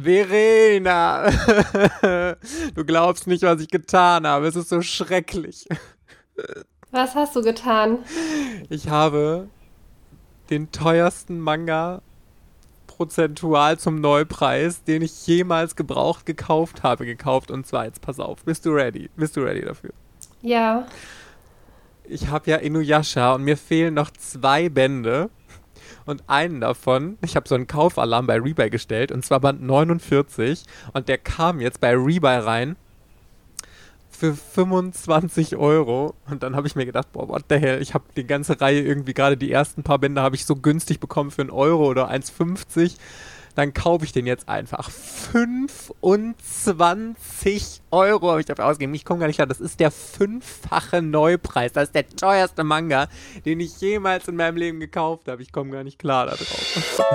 Verena, du glaubst nicht, was ich getan habe. Es ist so schrecklich. Was hast du getan? Ich habe den teuersten Manga prozentual zum Neupreis, den ich jemals gebraucht gekauft habe, gekauft. Und zwar jetzt, pass auf, bist du ready? Bist du ready dafür? Ja. Ich habe ja Inuyasha und mir fehlen noch zwei Bände. Und einen davon, ich habe so einen Kaufalarm bei Rebuy gestellt, und zwar Band 49. Und der kam jetzt bei Rebuy rein für 25 Euro. Und dann habe ich mir gedacht, boah, what the hell, ich habe die ganze Reihe irgendwie, gerade die ersten paar Bände habe ich so günstig bekommen für einen Euro oder 1,50 dann kaufe ich den jetzt einfach. 25 Euro habe ich dafür ausgegeben. Ich komme gar nicht klar. Das ist der fünffache Neupreis. Das ist der teuerste Manga, den ich jemals in meinem Leben gekauft habe. Ich komme gar nicht klar darauf.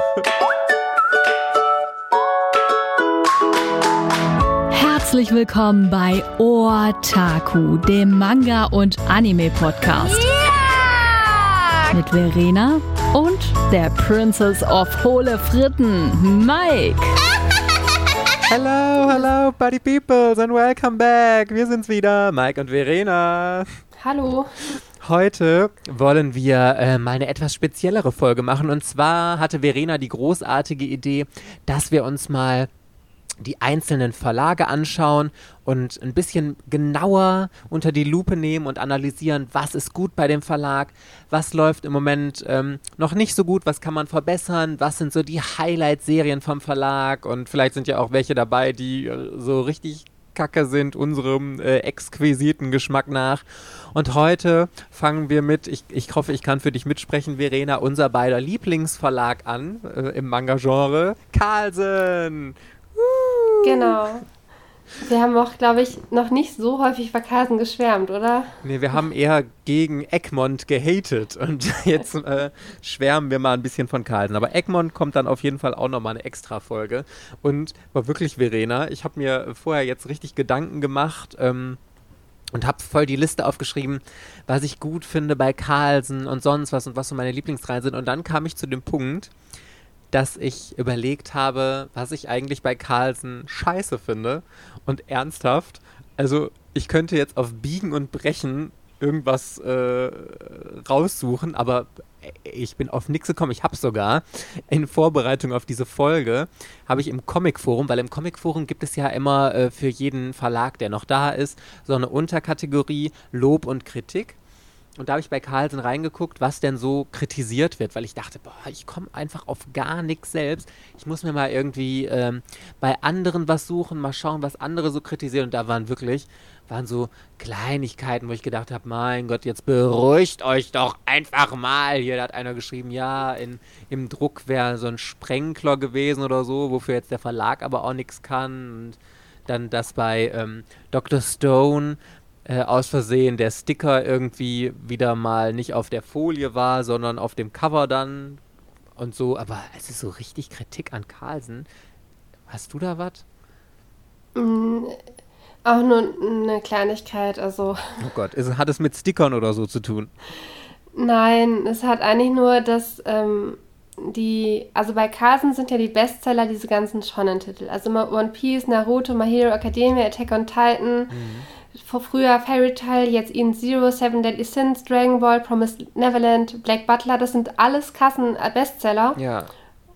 Herzlich willkommen bei Otaku, dem Manga- und Anime-Podcast. Yeah! Mit Verena und der Princess of Hohle Fritten, Mike. Hello, hello, Buddy Peoples and welcome back. Wir sind's wieder, Mike und Verena. Hallo. Heute wollen wir äh, mal eine etwas speziellere Folge machen. Und zwar hatte Verena die großartige Idee, dass wir uns mal die einzelnen Verlage anschauen und ein bisschen genauer unter die Lupe nehmen und analysieren, was ist gut bei dem Verlag, was läuft im Moment ähm, noch nicht so gut, was kann man verbessern, was sind so die Highlight-Serien vom Verlag und vielleicht sind ja auch welche dabei, die äh, so richtig kacke sind, unserem äh, exquisiten Geschmack nach. Und heute fangen wir mit, ich, ich hoffe, ich kann für dich mitsprechen, Verena, unser beider Lieblingsverlag an äh, im Manga-Genre, Carlsen. Genau. Wir haben auch, glaube ich, noch nicht so häufig über Carlsen geschwärmt, oder? Nee, wir haben eher gegen Egmont gehatet und jetzt äh, schwärmen wir mal ein bisschen von Carlsen. Aber Egmont kommt dann auf jeden Fall auch nochmal eine extra Folge. Und war wirklich, Verena, ich habe mir vorher jetzt richtig Gedanken gemacht ähm, und habe voll die Liste aufgeschrieben, was ich gut finde bei Carlsen und sonst was und was so meine Lieblingsreihen sind. Und dann kam ich zu dem Punkt, dass ich überlegt habe, was ich eigentlich bei Carlsen scheiße finde. Und ernsthaft, also ich könnte jetzt auf Biegen und Brechen irgendwas äh, raussuchen, aber ich bin auf nichts gekommen. Ich habe sogar in Vorbereitung auf diese Folge, habe ich im Comicforum, weil im Comicforum gibt es ja immer äh, für jeden Verlag, der noch da ist, so eine Unterkategorie Lob und Kritik. Und da habe ich bei Carlsen reingeguckt, was denn so kritisiert wird, weil ich dachte, boah, ich komme einfach auf gar nichts selbst. Ich muss mir mal irgendwie ähm, bei anderen was suchen, mal schauen, was andere so kritisieren. Und da waren wirklich, waren so Kleinigkeiten, wo ich gedacht habe, mein Gott, jetzt beruhigt euch doch einfach mal. Hier hat einer geschrieben, ja, in, im Druck wäre so ein Sprengkler gewesen oder so, wofür jetzt der Verlag aber auch nichts kann. Und dann das bei ähm, Dr. Stone äh, aus Versehen der Sticker irgendwie wieder mal nicht auf der Folie war, sondern auf dem Cover dann und so. Aber es ist so richtig Kritik an Carlsen. Hast du da was? Mm, auch nur eine Kleinigkeit, also. Oh Gott, ist, hat es mit Stickern oder so zu tun? Nein, es hat eigentlich nur, dass ähm, die, also bei Carlsen sind ja die Bestseller diese ganzen Shonen-Titel. Also One Piece, Naruto, My Hero Academia, Attack on Titan. Mhm vor früher Fairy Tail, jetzt In Zero, Seven Deadly Sins, Dragon Ball, Promised Neverland, Black Butler, das sind alles Kassen-Bestseller. Ja.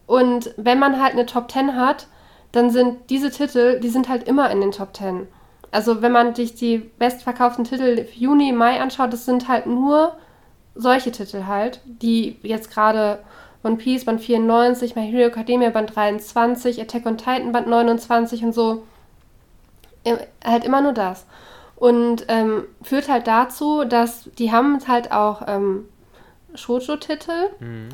Und wenn man halt eine Top 10 hat, dann sind diese Titel, die sind halt immer in den Top 10. Also wenn man sich die bestverkauften Titel Juni, Mai anschaut, das sind halt nur solche Titel halt, die jetzt gerade One Piece Band 94, My Hero Academia Band 23, Attack on Titan Band 29 und so. Halt immer nur das. Und ähm, führt halt dazu, dass die haben halt auch ähm, Shoujo-Titel, mhm.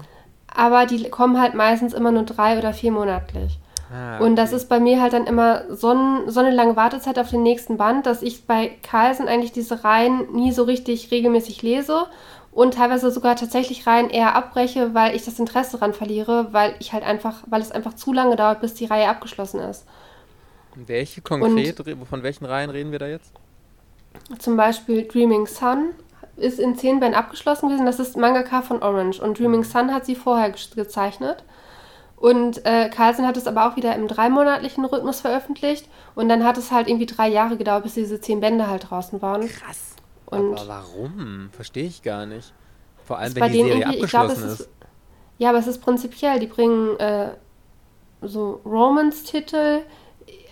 aber die kommen halt meistens immer nur drei oder vier monatlich. Ah, okay. Und das ist bei mir halt dann immer so, ein, so, eine lange Wartezeit auf den nächsten Band, dass ich bei Carlsen eigentlich diese Reihen nie so richtig regelmäßig lese und teilweise sogar tatsächlich Reihen eher abbreche, weil ich das Interesse daran verliere, weil ich halt einfach, weil es einfach zu lange dauert, bis die Reihe abgeschlossen ist. Welche konkret, und, von welchen Reihen reden wir da jetzt? Zum Beispiel Dreaming Sun ist in zehn Bänden abgeschlossen gewesen. Das ist Mangaka von Orange. Und Dreaming Sun hat sie vorher gezeichnet. Und äh, Carlsen hat es aber auch wieder im dreimonatlichen Rhythmus veröffentlicht. Und dann hat es halt irgendwie drei Jahre gedauert, bis diese zehn Bände halt draußen waren. Krass. Und aber warum? Verstehe ich gar nicht. Vor allem, ist wenn bei die denen Serie irgendwie- ich glaub, abgeschlossen es ist. Ja, aber es ist prinzipiell, die bringen äh, so Romance-Titel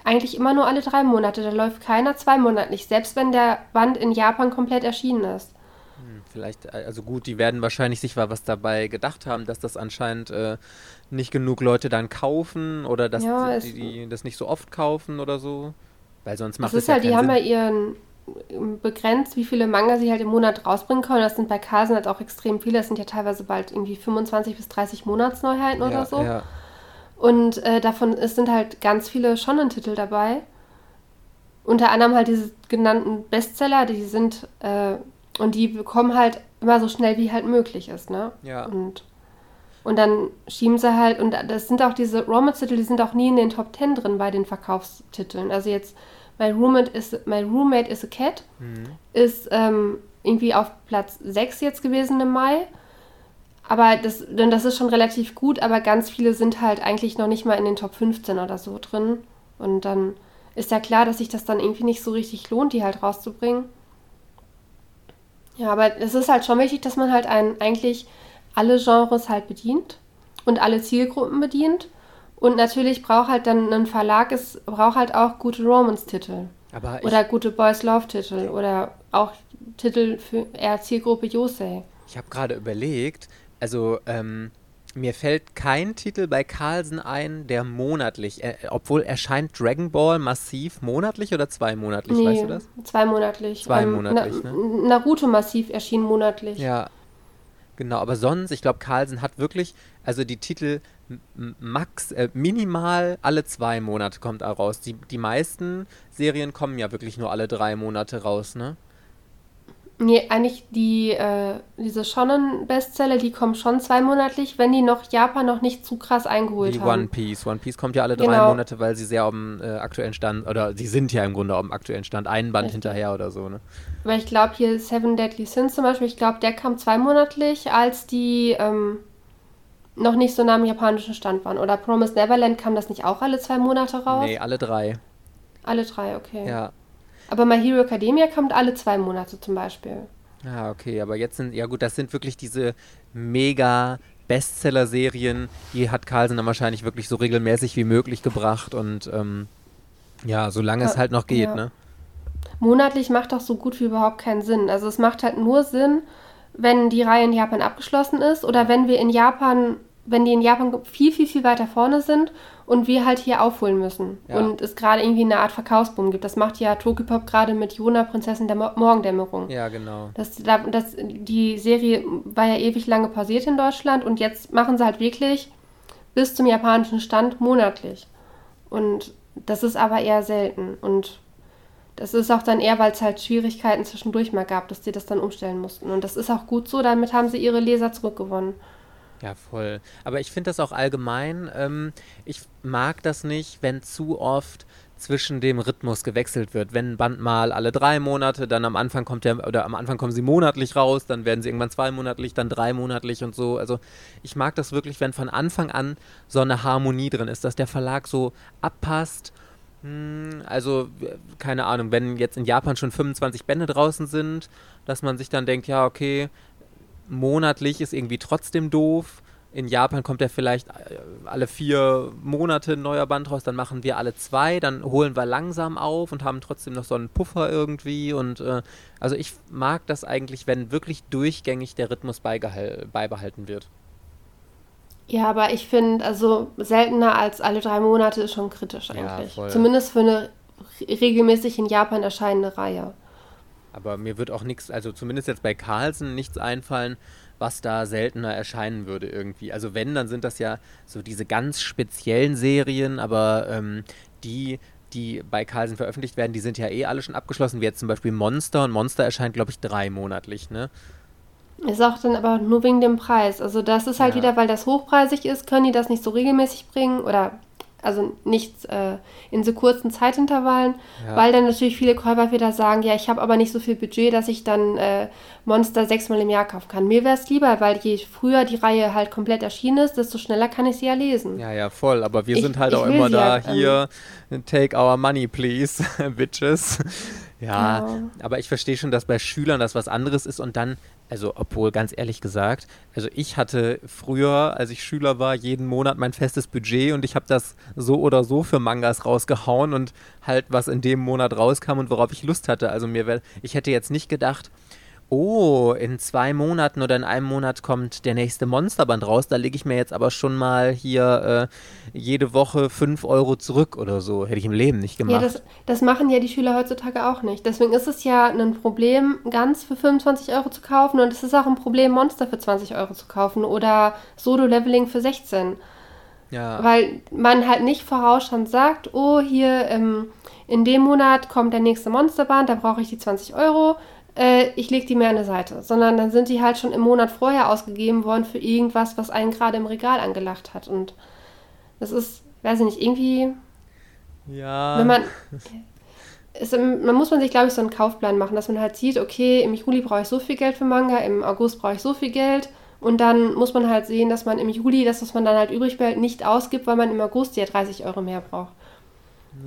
eigentlich immer nur alle drei Monate. Da läuft keiner zweimonatlich, selbst wenn der Band in Japan komplett erschienen ist. Hm, Vielleicht, äh, also gut, die werden wahrscheinlich sich mal was dabei gedacht haben, dass das anscheinend äh, nicht genug Leute dann kaufen oder dass Ja, die, die das nicht so oft kaufen oder so. Weil sonst macht Es es ist ja halt, die keinen haben Sinn. ja ihren ähm, begrenzt, wie viele Manga sie halt im Monat rausbringen können. Das sind bei Carlsen halt auch extrem viele. Das sind ja teilweise bald irgendwie 25 bis 30 Monatsneuheiten ja, oder so. Ja. Und äh, davon es sind halt ganz viele Shonen-Titel dabei. Unter anderem halt diese genannten Bestseller, die sind äh, und die bekommen halt immer so schnell wie halt möglich ist, ne? Ja. Und, und dann schieben sie halt, und das sind auch diese Romance-Titel, die sind auch nie in den Top 10 drin bei den Verkaufstiteln. Also jetzt My Roommate is, My Roommate is a Cat Mhm. ist ähm, irgendwie auf Platz 6 jetzt gewesen im Mai. Aber das, denn das ist schon relativ gut, aber ganz viele sind halt eigentlich noch nicht mal in den Top 15 oder so drin. Und dann ist ja klar, dass sich das dann irgendwie nicht so richtig lohnt, die halt rauszubringen. Ja, aber es ist halt schon wichtig, dass man halt ein, eigentlich alle Genres halt bedient und alle Zielgruppen bedient. Und natürlich braucht halt dann ein Verlag, es braucht halt auch gute Romance-Titel. Oder gute Boys Love-Titel oder auch Titel für eher Zielgruppe Yosei. ich habe gerade überlegt, also ähm, mir fällt kein Titel bei Carlsen ein, der monatlich, äh, obwohl erscheint Dragon Ball massiv monatlich oder zweimonatlich, weißt du das? zweimonatlich. Zweimonatlich, Na, ne? Naruto Massiv erschien monatlich. Ja, genau. Aber sonst, ich glaube, Carlsen hat wirklich, also die Titel max, äh, minimal alle zwei Monate kommt er raus. Die, die meisten Serien kommen ja wirklich nur alle drei Monate raus, ne? Nee, eigentlich die, äh, diese Shonen-Bestseller, die kommen schon zweimonatlich, wenn die noch Japan noch nicht zu krass eingeholt Wie haben. One Piece. One Piece kommt ja alle drei Genau. Monate, weil sie sehr auf dem äh, aktuellen Stand, oder sie sind ja im Grunde auf dem aktuellen Stand, einen Band Richtig. hinterher oder so, ne? Weil ich glaube, hier Seven Deadly Sins zum Beispiel, ich glaube, der kam zweimonatlich, als die ähm, noch nicht so nah am japanischen Stand waren. Oder Promise Neverland kam das nicht auch alle zwei Monate raus? Nee, alle drei. Alle drei, okay. Ja. Aber My Hero Academia kommt alle zwei Monate zum Beispiel. Ja, okay, aber jetzt sind, ja gut, das sind wirklich diese mega Bestseller-Serien, die hat Carlsen dann wahrscheinlich wirklich so regelmäßig wie möglich gebracht und ähm, ja, solange es halt noch geht, ja. ne? Monatlich macht doch so gut wie überhaupt keinen Sinn. Also es macht halt nur Sinn, wenn die Reihe in Japan abgeschlossen ist oder wenn wir in Japan, wenn die in Japan viel, viel, viel weiter vorne sind und wir halt hier aufholen müssen. Ja. Und es gerade irgendwie eine Art Verkaufsboom gibt. Das macht ja Tokyopop gerade mit Jona, Prinzessin der Mo Morgendämmerung. Ja, genau. Das, da- das, die Serie war ja ewig lange pausiert in Deutschland und jetzt machen sie halt wirklich bis zum japanischen Stand monatlich. Und das ist aber eher selten. Und das ist auch dann eher, weil es halt Schwierigkeiten zwischendurch mal gab, dass sie das dann umstellen mussten. Und das ist auch gut so, damit haben sie ihre Leser zurückgewonnen. Ja, voll. Aber ich finde das auch allgemein, ähm, ich mag das nicht, wenn zu oft zwischen dem Rhythmus gewechselt wird. Wenn ein Band mal alle drei Monate, dann am Anfang kommt der, oder am Anfang kommen sie monatlich raus, dann werden sie irgendwann zweimonatlich, dann dreimonatlich und so. Also ich mag das wirklich, wenn von Anfang an so eine Harmonie drin ist, dass der Verlag so abpasst. Hm, Also, keine Ahnung, wenn jetzt in Japan schon 25 Bände draußen sind, dass man sich dann denkt, ja, okay, monatlich ist irgendwie trotzdem doof. In Japan kommt ja vielleicht äh, alle vier Monate ein neuer Band raus, dann machen wir alle zwei, dann holen wir langsam auf und haben trotzdem noch so einen Puffer irgendwie. Und äh, also ich mag das eigentlich, wenn wirklich durchgängig der Rhythmus beibehalten wird. Ja, aber ich finde, also seltener als alle drei Monate ist schon kritisch Ja, eigentlich. voll. Zumindest für eine re- regelmäßig in Japan erscheinende Reihe. Aber mir wird auch nichts, also zumindest jetzt bei Carlsen nichts einfallen, was da seltener erscheinen würde irgendwie. Also wenn, dann sind das ja so diese ganz speziellen Serien, aber ähm, die, die bei Carlsen veröffentlicht werden, die sind ja eh alle schon abgeschlossen, wie jetzt zum Beispiel Monster. Und Monster erscheint, glaube ich, dreimonatlich, ne? Ist auch dann aber nur wegen dem Preis. Also das ist halt Ja. wieder, weil das hochpreisig ist, können die das nicht so regelmäßig bringen oder also nicht äh, in so kurzen Zeitintervallen, ja. weil dann natürlich viele Käufer wieder sagen, ja, ich habe aber nicht so viel Budget, dass ich dann äh, Monster sechsmal im Jahr kaufen kann. Mir wäre es lieber, weil je früher die Reihe halt komplett erschienen ist, desto schneller kann ich sie ja lesen. Ja, ja, voll. Aber wir ich, sind halt auch immer da ja, hier, ähm, take our money, please, bitches. Ja, aber ich verstehe schon, dass bei Schülern das was anderes ist und dann also, obwohl, ganz ehrlich gesagt, also ich hatte früher, als ich Schüler war, jeden Monat mein festes Budget und ich habe das so oder so für Mangas rausgehauen und halt, was in dem Monat rauskam und worauf ich Lust hatte. Also mir wäre, ich hätte jetzt nicht gedacht, oh, in zwei Monaten oder in einem Monat kommt der nächste Monsterband raus, da lege ich mir jetzt aber schon mal hier äh, jede Woche 5 Euro zurück oder so. Hätte ich im Leben nicht gemacht. Ja, das, das, machen ja die Schüler heutzutage auch nicht. Deswegen ist es ja ein Problem, ganz für 25 Euro zu kaufen und es ist auch ein Problem, Monster für 20 Euro zu kaufen oder Solo-Leveling für 16. Ja. Weil man halt nicht vorausschauend sagt, oh, hier ähm, in dem Monat kommt der nächste Monsterband, da brauche ich die 20 Euro äh, ich lege die mehr an der Seite, sondern dann sind die halt schon im Monat vorher ausgegeben worden für irgendwas, was einen gerade im Regal angelacht hat. Und das ist, weiß ich nicht, irgendwie. Ja. Wenn man. Ist, man muss man sich, glaube ich, so einen Kaufplan machen, dass man halt sieht, okay, im Juli brauche ich so viel Geld für Manga, im August brauche ich so viel Geld. Und dann muss man halt sehen, dass man im Juli das, was man dann halt übrig behält, nicht ausgibt, weil man im August ja 30 Euro mehr braucht.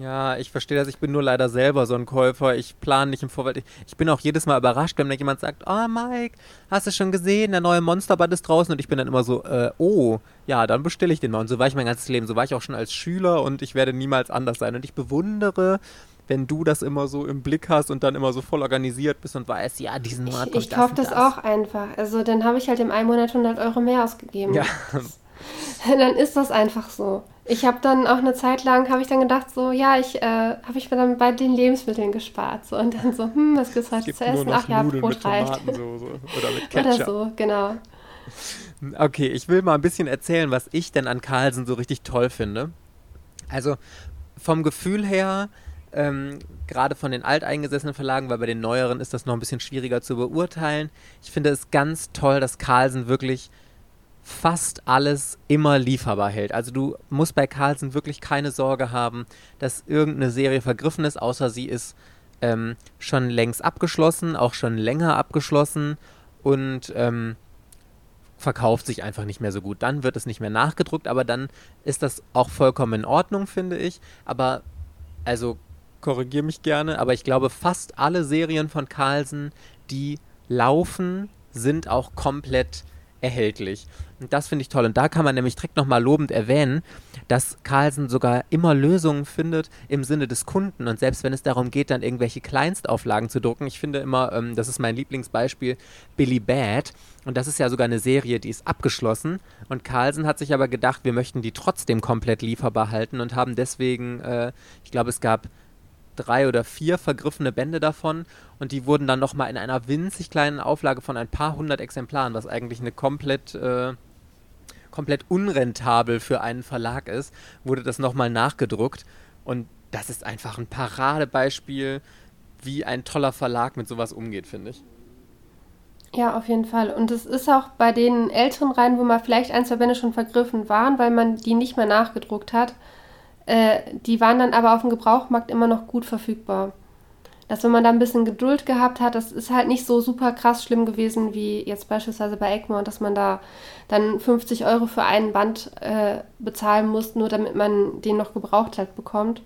Ja, ich verstehe das. Ich bin nur leider selber so ein Käufer. Ich plane nicht im Vorfeld. Ich, ich bin auch jedes Mal überrascht, wenn mir jemand sagt, oh Mike, hast du schon gesehen, der neue Monsterband ist draußen. Und ich bin dann immer so, äh, oh, ja, dann bestelle ich den mal. Und so war ich mein ganzes Leben. So war ich auch schon als Schüler und ich werde niemals anders sein. Und ich bewundere, wenn du das immer so im Blick hast und dann immer so voll organisiert bist und weißt, ja, diesen Monat Ich, ich kaufe das, das, auch einfach. Also dann habe ich halt im einen Monat 100 Euro mehr ausgegeben. Ja. dann ist das einfach so. Ich habe dann auch eine Zeit lang, habe ich dann gedacht, so, ja, ich äh, habe ich mir dann bei den Lebensmitteln gespart. So, und dann so, hm, was gibt es heute zu essen? Ach ja, Brot reicht. Oder mit Ketchup. Oder so, genau. Okay, ich will mal ein bisschen erzählen, was ich denn an Carlsen so richtig toll finde. Also vom Gefühl her, ähm, gerade von den alteingesessenen Verlagen, weil bei den neueren ist das noch ein bisschen schwieriger zu beurteilen. Ich finde es ganz toll, dass Carlsen wirklich fast alles immer lieferbar hält. Also du musst bei Carlsen wirklich keine Sorge haben, dass irgendeine Serie vergriffen ist, außer sie ist ähm, schon längst abgeschlossen, auch schon länger abgeschlossen und ähm, verkauft sich einfach nicht mehr so gut. Dann wird es nicht mehr nachgedruckt, aber dann ist das auch vollkommen in Ordnung, finde ich. Aber, also korrigiere mich gerne, aber ich glaube, fast alle Serien von Carlsen, die laufen, sind auch komplett erhältlich. Und das finde ich toll. Und da kann man nämlich direkt nochmal lobend erwähnen, dass Carlsen sogar immer Lösungen findet im Sinne des Kunden. Und selbst wenn es darum geht, dann irgendwelche Kleinstauflagen zu drucken, ich finde immer, ähm, das ist mein Lieblingsbeispiel, Billy Bad. Und das ist ja sogar eine Serie, die ist abgeschlossen. Und Carlsen hat sich aber gedacht, wir möchten die trotzdem komplett lieferbar halten und haben deswegen, äh, ich glaube, es gab drei oder vier vergriffene Bände davon und die wurden dann nochmal in einer winzig kleinen Auflage von ein paar hundert Exemplaren, was eigentlich eine komplett, äh, komplett unrentabel für einen Verlag ist, wurde das nochmal nachgedruckt und das ist einfach ein Paradebeispiel, wie ein toller Verlag mit sowas umgeht, finde ich. Ja, auf jeden Fall. Und es ist auch bei den älteren Reihen, wo mal vielleicht ein, zwei Bände schon vergriffen waren, weil man die nicht mehr nachgedruckt hat, äh, die waren dann aber auf dem Gebrauchmarkt immer noch gut verfügbar. Dass wenn man da ein bisschen Geduld gehabt hat, das ist halt nicht so super krass schlimm gewesen wie jetzt beispielsweise bei Egmont, dass man da dann 50 Euro für einen Band äh, bezahlen muss, nur damit man den noch gebraucht hat bekommt.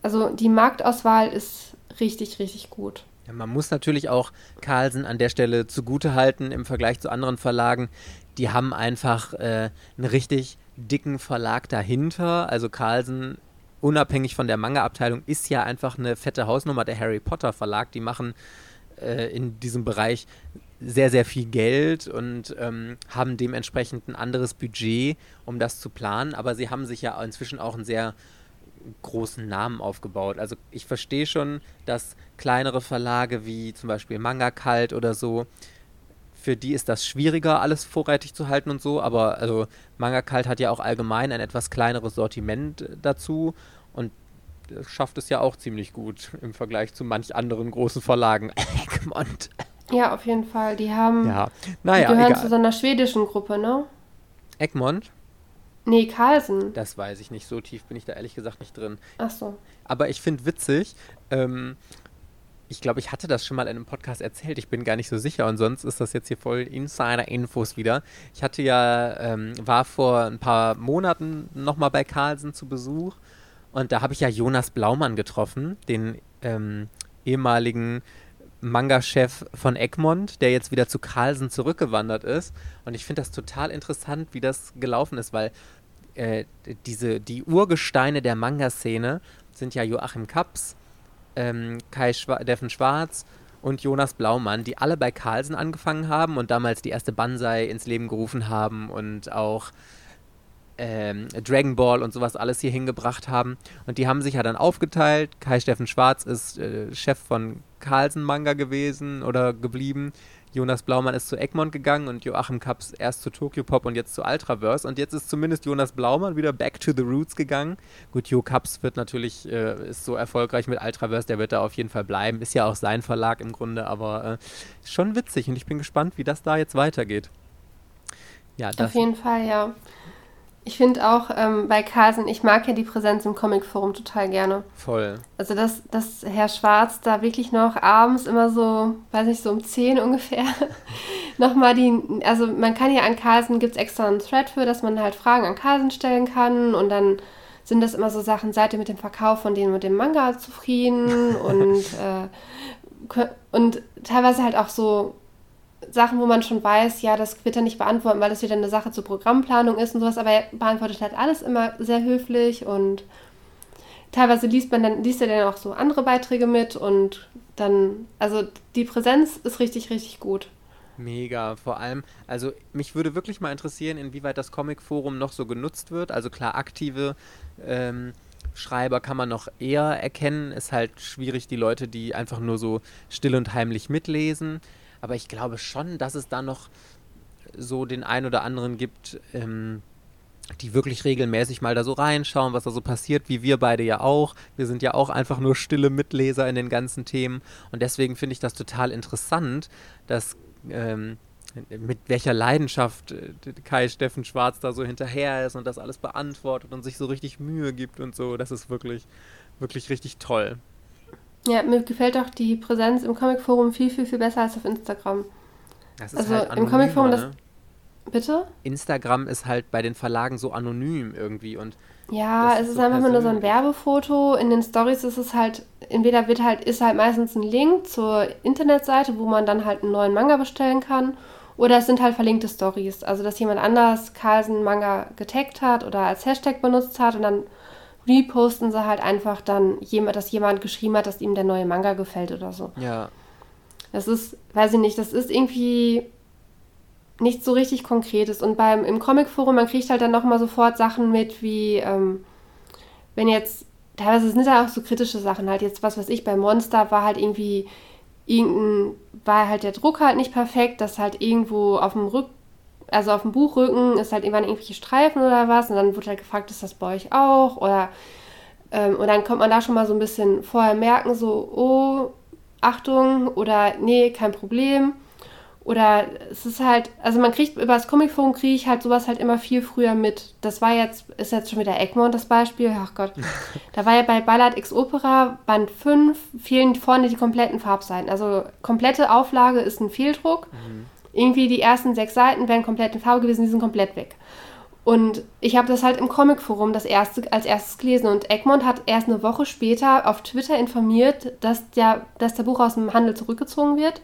Also die Marktauswahl ist richtig, richtig gut. Ja, man muss natürlich auch Carlsen an der Stelle zugutehalten im Vergleich zu anderen Verlagen. Die haben einfach äh, einen richtig dicken Verlag dahinter. Also Carlsen, unabhängig von der Manga-Abteilung, ist ja einfach eine fette Hausnummer der Harry Potter Verlag. Die machen äh, in diesem Bereich sehr, sehr viel Geld und ähm, haben dementsprechend ein anderes Budget, um das zu planen. Aber sie haben sich ja inzwischen auch einen sehr großen Namen aufgebaut. Also ich verstehe schon, dass kleinere Verlage wie zum Beispiel Manga Kalt oder so für die ist das schwieriger, alles vorrätig zu halten und so, aber also Manga Kalt hat ja auch allgemein ein etwas kleineres Sortiment dazu und schafft es ja auch ziemlich gut im Vergleich zu manch anderen großen Verlagen. Egmont. Ja, auf jeden Fall. Die haben. Ja, naja. Die gehören egal. zu so einer schwedischen Gruppe, ne? Egmont? Nee, Carlsen. Das weiß ich nicht. So tief bin ich da ehrlich gesagt nicht drin. Ach so. Aber ich finde witzig, ähm, ich glaube, ich hatte das schon mal in einem Podcast erzählt. Ich bin gar nicht so sicher und sonst ist das jetzt hier voll Insider-Infos wieder. Ich hatte ja, ähm, war vor ein paar Monaten nochmal bei Carlsen zu Besuch und da habe ich ja Jonas Blaumann getroffen, den ähm, ehemaligen Manga-Chef von Egmont, der jetzt wieder zu Carlsen zurückgewandert ist. Und ich finde das total interessant, wie das gelaufen ist, weil äh, diese, die Urgesteine der Manga-Szene sind ja Joachim Kaps, ähm, Kai Schwa Deffen Schwarz und Jonas Blaumann, die alle bei Carlsen angefangen haben und damals die erste Banzai ins Leben gerufen haben und auch ähm, Dragon Ball und sowas alles hier hingebracht haben. Und die haben sich ja dann aufgeteilt. Kai Steffen Schwarz ist äh, Chef von Carlsen Manga gewesen oder geblieben. Jonas Blaumann ist zu Egmont gegangen und Joachim Kaps erst zu Tokyo Pop und jetzt zu Ultraverse. Und jetzt ist zumindest Jonas Blaumann wieder back to the roots gegangen. Gut, Jo Kaps wird natürlich, äh, ist so erfolgreich mit Ultraverse, der wird da auf jeden Fall bleiben. Ist ja auch sein Verlag im Grunde, aber äh, schon witzig und ich bin gespannt, wie das da jetzt weitergeht. Ja, das auf jeden Fall, ja. Ich finde auch ähm, bei Carlsen, ich mag ja die Präsenz im Comicforum total gerne. Voll. Also, dass, dass Herr Schwarz da wirklich noch abends immer so, weiß nicht, so um 10 ungefähr, nochmal die, also man kann ja an Carlsen, gibt es extra einen Thread für, dass man halt Fragen an Carlsen stellen kann und dann sind das immer so Sachen, seid ihr mit dem Verkauf von denen mit dem Manga zufrieden und, äh, und teilweise halt auch so Sachen, wo man schon weiß, ja, das wird er nicht beantworten, weil das wieder eine Sache zur Programmplanung ist und sowas, aber er beantwortet halt alles immer sehr höflich und teilweise liest man dann, liest er dann auch so andere Beiträge mit und dann, also die Präsenz ist richtig, richtig gut. Mega, vor allem, also mich würde wirklich mal interessieren, inwieweit das Comic-Forum noch so genutzt wird. Also klar, aktive ähm, Schreiber kann man noch eher erkennen. Ist halt schwierig, die Leute, die einfach nur so still und heimlich mitlesen. Aber ich glaube schon, dass es da noch so den einen oder anderen gibt, ähm, die wirklich regelmäßig mal da so reinschauen, was da so passiert, wie wir beide ja auch. Wir sind ja auch einfach nur stille Mitleser in den ganzen Themen. Und deswegen finde ich das total interessant, dass ähm, mit welcher Leidenschaft äh, Kai Steffen Schwarz da so hinterher ist und das alles beantwortet und sich so richtig Mühe gibt und so. Das ist wirklich, wirklich richtig toll. Ja, mir gefällt auch die Präsenz im Comicforum viel, viel, viel besser als auf Instagram. Das ist also halt anonym, im Comicforum das. Ne? Bitte? Instagram ist halt bei den Verlagen so anonym irgendwie und. Ja, es ist, so einfach persönlich. nur so ein Werbefoto. In den Stories ist es halt, entweder wird halt, ist halt meistens ein Link zur Internetseite, wo man dann halt einen neuen Manga bestellen kann. Oder es sind halt verlinkte Stories. Also, dass jemand anders Carlsen Manga getaggt hat oder als Hashtag benutzt hat und dann reposten sie halt einfach dann, dass jemand geschrieben hat, dass ihm der neue Manga gefällt oder so. Ja. Das ist, weiß ich nicht, das ist irgendwie nicht so richtig Konkretes. Und beim im Comicforum, man kriegt halt dann nochmal sofort Sachen mit, wie ähm, wenn jetzt, teilweise sind da auch so kritische Sachen, halt jetzt was weiß ich, bei Monster war halt irgendwie irgendein, war halt der Druck halt nicht perfekt, dass halt irgendwo auf dem Rück also auf dem Buchrücken ist halt irgendwann irgendwelche Streifen oder was und dann wird halt gefragt, ist das bei euch auch oder ähm, und dann kommt man da schon mal so ein bisschen vorher merken, so, oh, Achtung oder nee, kein Problem. Oder es ist halt, also man kriegt, über das Comicforum kriege ich halt sowas halt immer viel früher mit. Das war jetzt, ist jetzt schon wieder Egmont das Beispiel, ach Gott. da war ja bei Ballard X Opera Band 5 fehlen vorne die kompletten Farbseiten. Also komplette Auflage ist ein Fehldruck. Mhm irgendwie die ersten sechs Seiten wären komplett in Farbe gewesen, die sind komplett weg. Und ich habe das halt im Comicforum das erste, als erstes gelesen und Egmont hat erst eine Woche später auf Twitter informiert, dass der, dass der Buch aus dem Handel zurückgezogen wird.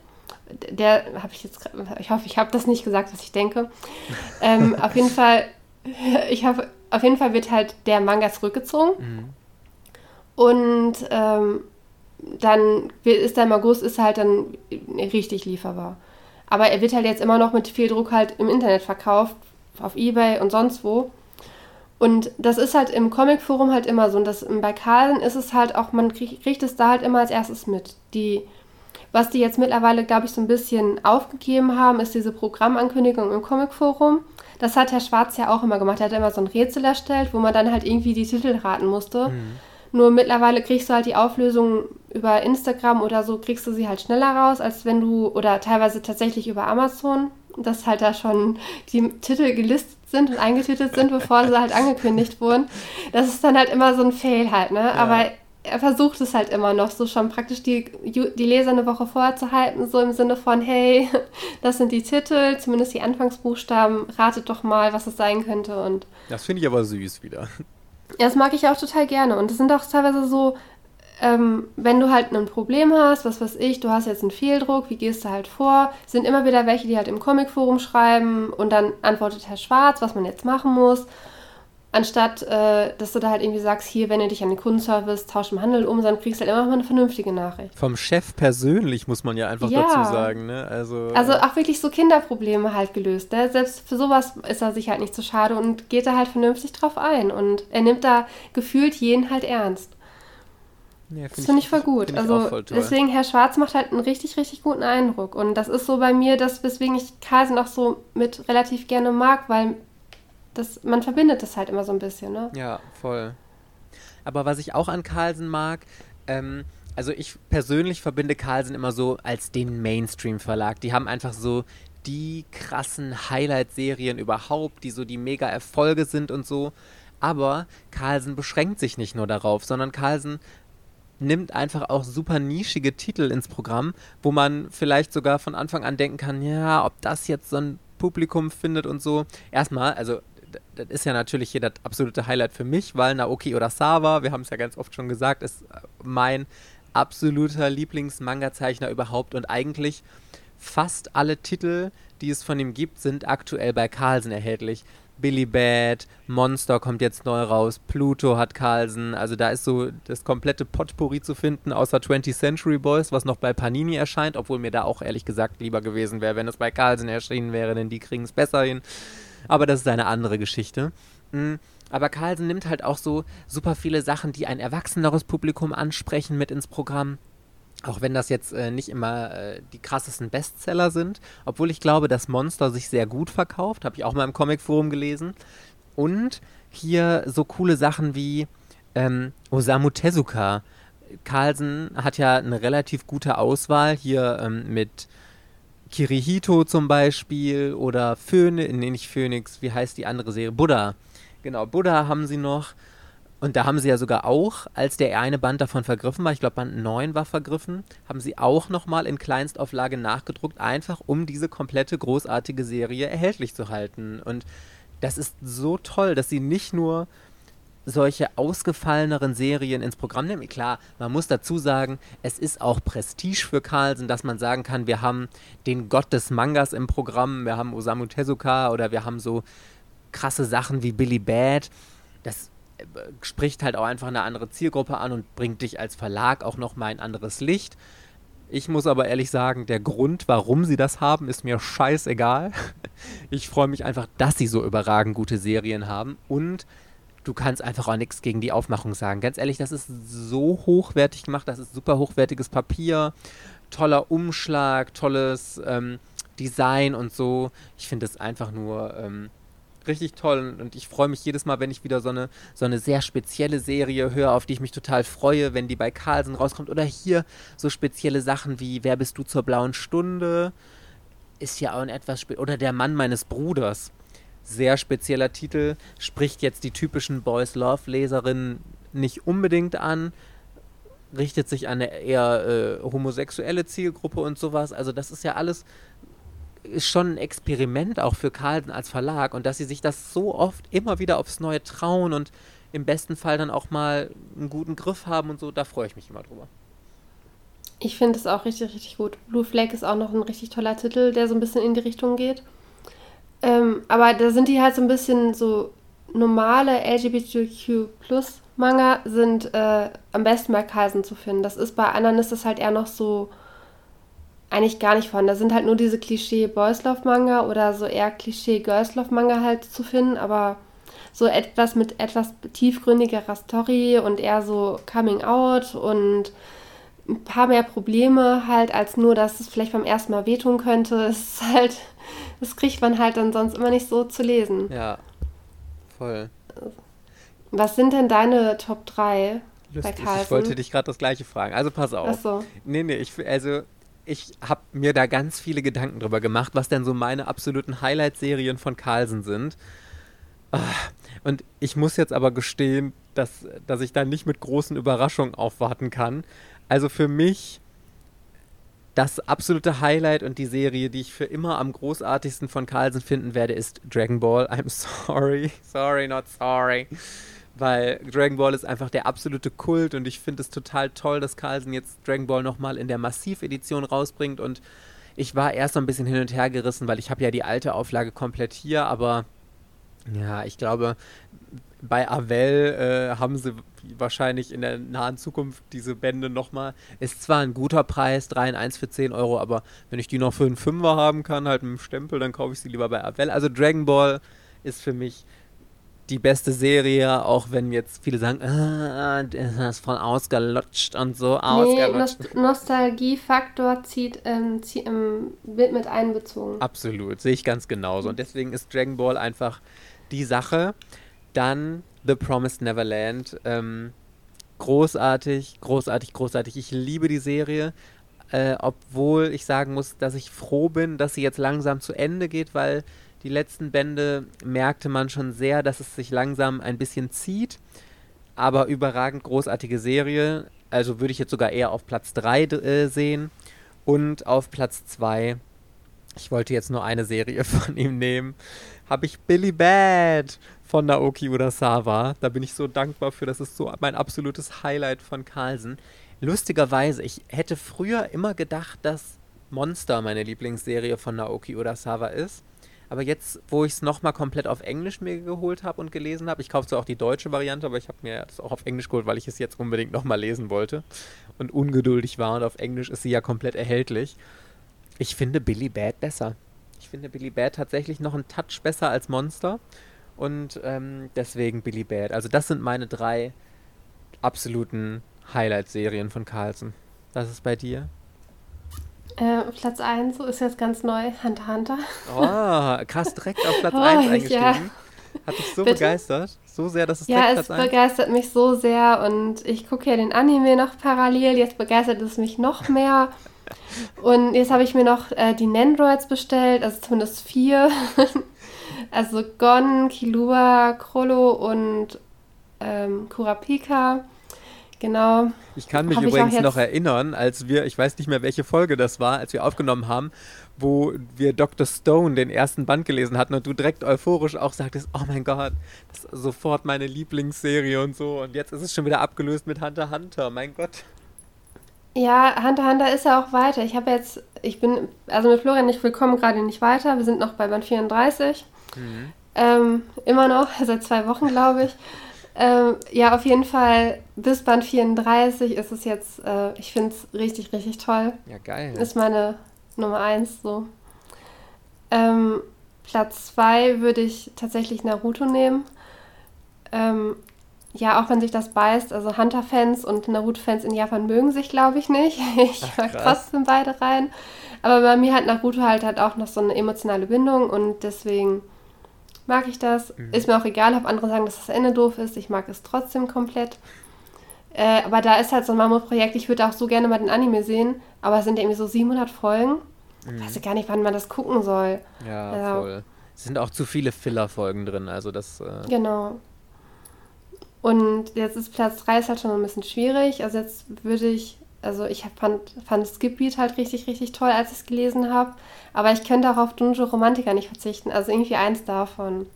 Der habe ich jetzt, ich hoffe, ich habe das nicht gesagt, was ich denke. ähm, auf jeden Fall, ich habe, auf jeden Fall wird halt der Manga zurückgezogen. Mhm. Und ähm, dann ist der im August ist halt dann richtig lieferbar. Aber er wird halt jetzt immer noch mit viel Druck halt im Internet verkauft, auf Ebay und sonst wo. Und das ist halt im Comicforum halt immer so. Und das, bei Carlsen ist es halt auch, man kriegt, kriegt es da halt immer als erstes mit. Die, was die jetzt mittlerweile, glaube ich, so ein bisschen aufgegeben haben, ist diese Programmankündigung im Comicforum. Das hat Herr Schwarz ja auch immer gemacht. Er hat immer so ein Rätsel erstellt, wo man dann halt irgendwie die Titel raten musste. Mhm. Nur mittlerweile kriegst du halt die Auflösung über Instagram oder so, kriegst du sie halt schneller raus, als wenn du, oder teilweise tatsächlich über Amazon, dass halt da schon die Titel gelistet sind und eingetütet sind, bevor sie halt angekündigt wurden. Das ist dann halt immer so ein Fail halt, ne? Ja. Aber er versucht es halt immer noch, so schon praktisch die, die Leser eine Woche vorher zu halten, so im Sinne von, hey, das sind die Titel, zumindest die Anfangsbuchstaben, ratet doch mal, was es sein könnte. Und das finde ich aber süß wieder. Ja, das mag ich auch total gerne. Und es sind auch teilweise so, ähm, wenn du halt ein Problem hast, was weiß ich, du hast jetzt einen Fehldruck, wie gehst du halt vor? Sind immer wieder welche, die halt im Comicforum schreiben und dann antwortet Herr Schwarz, was man jetzt machen muss. Anstatt, äh, dass du da halt irgendwie sagst, hier, wenn du dich an den Kundenservice tausch im Handel um, dann kriegst du halt immer mal eine vernünftige Nachricht. Vom Chef persönlich, muss man ja einfach ja. dazu sagen. Ne? Also, also auch wirklich so Kinderprobleme halt gelöst. Ne? Selbst für sowas ist er sich halt nicht so schade und geht da halt vernünftig drauf ein. Und er nimmt da gefühlt jeden halt ernst. Ja, find das finde ich voll gut. Also deswegen, Herr Schwarz macht halt einen richtig, richtig guten Eindruck. Und das ist so bei mir, das, weswegen ich Carlsen auch so mit relativ gerne mag, weil das, man verbindet das halt immer so ein bisschen, ne? Ja, voll. Aber was ich auch an Carlsen mag, ähm, also ich persönlich verbinde Carlsen immer so als den Mainstream-Verlag. Die haben einfach so die krassen Highlight-Serien überhaupt, die so die Mega-Erfolge sind und so. Aber Carlsen beschränkt sich nicht nur darauf, sondern Carlsen nimmt einfach auch super nischige Titel ins Programm, wo man vielleicht sogar von Anfang an denken kann, ja, ob das jetzt so ein Publikum findet und so. Erstmal, also das ist ja natürlich hier das absolute Highlight für mich, weil Naoki Urasawa, wir haben es ja ganz oft schon gesagt, ist mein absoluter Lieblings-Manga-Zeichner überhaupt und eigentlich fast alle Titel, die es von ihm gibt, sind aktuell bei Carlsen erhältlich. Billy Bad, Monster kommt jetzt neu raus, Pluto hat Carlsen, also da ist so das komplette Potpourri zu finden, außer 20th Century Boys, was noch bei Panini erscheint, obwohl mir da auch ehrlich gesagt lieber gewesen wäre, wenn es bei Carlsen erschienen wäre, denn die kriegen es besser hin. Aber das ist eine andere Geschichte. Mhm. Aber Carlsen nimmt halt auch so super viele Sachen, die ein erwachseneres Publikum ansprechen, mit ins Programm. Auch wenn das jetzt äh, nicht immer äh, die krassesten Bestseller sind. Obwohl ich glaube, dass Monster sich sehr gut verkauft. Habe ich auch mal im Comicforum gelesen. Und hier so coole Sachen wie ähm, Osamu Tezuka. Carlsen hat ja eine relativ gute Auswahl hier ähm, mit Kirihito zum Beispiel oder Phönix, nee, nicht Phoenix, wie heißt die andere Serie? Buddha. Genau, Buddha haben sie noch. Und da haben sie ja sogar auch, als der eine Band davon vergriffen war, ich glaube Band 9 war vergriffen, haben sie auch nochmal in Kleinstauflage nachgedruckt, einfach um diese komplette großartige Serie erhältlich zu halten. Und das ist so toll, dass sie nicht nur solche ausgefalleneren Serien ins Programm nehmen. Klar, man muss dazu sagen, es ist auch Prestige für Carlsen, dass man sagen kann, wir haben den Gott des Mangas im Programm, wir haben Osamu Tezuka oder wir haben so krasse Sachen wie Billy Bad. Das äh, spricht halt auch einfach eine andere Zielgruppe an und bringt dich als Verlag auch nochmal ein anderes Licht. Ich muss aber ehrlich sagen, der Grund, warum sie das haben, ist mir scheißegal. Ich freue mich einfach, dass sie so überragend gute Serien haben und du kannst einfach auch nichts gegen die Aufmachung sagen. Ganz ehrlich, das ist so hochwertig gemacht, das ist super hochwertiges Papier, toller Umschlag, tolles ähm, Design und so. Ich finde es einfach nur ähm, richtig toll und ich freue mich jedes Mal, wenn ich wieder so eine, so eine sehr spezielle Serie höre, auf die ich mich total freue, wenn die bei Carlsen rauskommt. Oder hier so spezielle Sachen wie Wer bist du zur blauen Stunde? Ist ja auch ein etwas Oder Der Mann meines Bruders sehr spezieller Titel, spricht jetzt die typischen Boys Love Leserinnen nicht unbedingt an, richtet sich an eine eher äh, homosexuelle Zielgruppe und sowas. Also das ist ja alles ist schon ein Experiment auch für Carlsen als Verlag und dass sie sich das so oft immer wieder aufs Neue trauen und im besten Fall dann auch mal einen guten Griff haben und so, da freue ich mich immer drüber. Ich finde es auch richtig, richtig gut. Blue Flag ist auch noch ein richtig toller Titel, der so ein bisschen in die Richtung geht. Ähm, aber da sind die halt so ein bisschen so normale LGBTQ Plus Manga sind äh, am besten bei Carlsen zu finden. Das ist bei anderen ist das halt eher noch so eigentlich gar nicht vorhanden. Da sind halt nur diese Klischee Boys Love Manga oder so eher Klischee Girls Love Manga halt zu finden, aber so etwas mit etwas tiefgründigerer Story und eher so Coming Out und ein paar mehr Probleme halt als nur, dass es vielleicht beim ersten Mal wehtun könnte. Es ist halt das kriegt man halt dann sonst immer nicht so zu lesen. Ja, voll. Was sind denn deine Top 3 Lustig. bei Carlsen? Ich wollte dich gerade das gleiche fragen. Also pass auf. Ach so. Nee, nee, ich, also ich habe mir da ganz viele Gedanken drüber gemacht, was denn so meine absoluten Highlight-Serien von Carlsen sind. Ah, und ich muss jetzt aber gestehen, dass, dass ich da nicht mit großen Überraschungen aufwarten kann. Also für mich das absolute Highlight und die Serie, die ich für immer am großartigsten von Carlsen finden werde, ist Dragon Ball. I'm sorry, sorry, not sorry. Weil Dragon Ball ist einfach der absolute Kult und ich finde es total toll, dass Carlsen jetzt Dragon Ball nochmal in der Massiv-Edition rausbringt. Und ich war erst so ein bisschen hin und her gerissen, weil ich habe ja die alte Auflage komplett hier, aber ja, ich glaube, bei Avel äh, haben sie wahrscheinlich in der nahen Zukunft diese Bände nochmal. Ist zwar ein guter Preis, 3 in 1 für 10 Euro, aber wenn ich die noch für einen Fünfer haben kann, halt mit einem Stempel, dann kaufe ich sie lieber bei Avel. Also Dragon Ball ist für mich die beste Serie, auch wenn jetzt viele sagen, ah, das ist voll ausgelutscht und so. Ausgelutscht. Nee, Nost Nostalgiefaktor zieht, ähm, zieht ähm, wird mit einbezogen. Absolut, sehe ich ganz genauso. Und deswegen ist Dragon Ball einfach die Sache. Dann The Promised Neverland. Ähm, großartig, großartig, großartig. Ich liebe die Serie. Äh, obwohl ich sagen muss, dass ich froh bin, dass sie jetzt langsam zu Ende geht, weil die letzten Bände merkte man schon sehr, dass es sich langsam ein bisschen zieht. Aber überragend großartige Serie. Also würde ich jetzt sogar eher auf Platz 3 äh, sehen. Und auf Platz 2, ich wollte jetzt nur eine Serie von ihm nehmen, habe ich Billy Bad von Naoki Urasawa. Da bin ich so dankbar für. Das ist so mein absolutes Highlight von Carlsen. Lustigerweise, ich hätte früher immer gedacht, dass Monster meine Lieblingsserie von Naoki Urasawa ist. Aber jetzt, wo ich es nochmal komplett auf Englisch mir geholt habe und gelesen habe, ich kaufe zwar auch die deutsche Variante, aber ich habe mir das auch auf Englisch geholt, weil ich es jetzt unbedingt nochmal lesen wollte und ungeduldig war. Und auf Englisch ist sie ja komplett erhältlich. Ich finde Billy Bad besser. Ich finde Billy Bad tatsächlich noch einen Touch besser als Monster. Und ähm, deswegen Billy Bad. Also das sind meine drei absoluten Highlight-Serien von Carlsen. Was ist bei dir? Äh, Platz 1 so ist jetzt ganz neu, Hunter Hunter. Oh, krass, direkt auf Platz oh, 1 eingestiegen. Ja. Hat dich so Bitte? begeistert? So sehr, dass es Ja, es Platz begeistert 1? mich so sehr und ich gucke ja den Anime noch parallel. Jetzt begeistert es mich noch mehr. und jetzt habe ich mir noch äh, die Nendroids bestellt, also zumindest vier. Also Gon, Kilua, Krollo und ähm, Kurapika. Genau. Ich kann mich Hab übrigens noch erinnern, als wir, ich weiß nicht mehr, welche Folge das war, als wir aufgenommen haben, wo wir Dr. Stone den ersten Band gelesen hatten und du direkt euphorisch auch sagtest, oh mein Gott, das ist sofort meine Lieblingsserie und so. Und jetzt ist es schon wieder abgelöst mit Hunter Hunter, mein Gott. Ja, Hunter Hunter ist ja auch weiter. Ich habe jetzt, ich bin, also mit Florian nicht willkommen, gerade nicht weiter. Wir sind noch bei Band 34. Mhm. Ähm, immer noch, seit zwei Wochen, glaube ich. Ähm, ja, auf jeden Fall bis Band 34 ist es jetzt, äh, ich finde es richtig, richtig toll. Ja, geil. Ist meine Nummer 1 so. Ähm, Platz 2 würde ich tatsächlich Naruto nehmen. Ähm, ja, auch wenn sich das beißt, also Hunter-Fans und Naruto-Fans in Japan mögen sich, glaube ich, nicht. Ich Ach, mag trotzdem beide rein. Aber bei mir hat Naruto halt, halt auch noch so eine emotionale Bindung und deswegen mag ich das. Mhm. Ist mir auch egal, ob andere sagen, dass das Ende doof ist. Ich mag es trotzdem komplett. Äh, aber da ist halt so ein Mammutprojekt. Ich würde auch so gerne mal den Anime sehen, aber es sind ja irgendwie so 700 Folgen. Mhm. Weiß ich gar nicht, wann man das gucken soll. Ja, also, voll. Es sind auch zu viele Filler-Folgen drin, also das. Äh genau. Und jetzt ist Platz 3 ist halt schon ein bisschen schwierig. Also jetzt würde ich also ich fand, fand Skipbeat halt richtig, richtig toll, als ich es gelesen habe. Aber ich könnte auch auf Dunjo Romantiker nicht verzichten. Also irgendwie eins davon.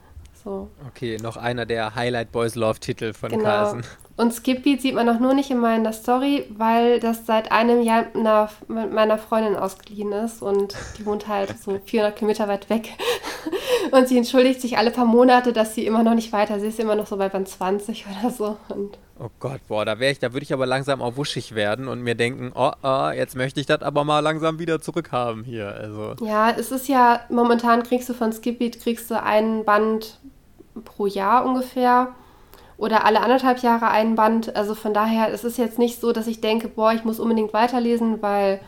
So. Okay, noch einer der Highlight Boys Love Titel von genau. Carlsen. Und Skipbeat sieht man noch nur nicht in meiner Story, weil das seit einem Jahr einer, meiner Freundin ausgeliehen ist und die wohnt halt so 400 Kilometer weit weg. Und sie entschuldigt sich alle paar Monate, dass sie immer noch nicht weiter. Sie ist immer noch so bei Band 20 oder so. Und oh Gott, boah, da wäre ich, da würde ich aber langsam auch wuschig werden und mir denken, oh, oh, jetzt möchte ich das aber mal langsam wieder zurückhaben hier. Also. Ja, es ist ja, momentan kriegst du von Skipbeat kriegst du einen Band pro Jahr ungefähr oder alle anderthalb Jahre einen Band. Also von daher, es ist jetzt nicht so, dass ich denke, boah, ich muss unbedingt weiterlesen, weil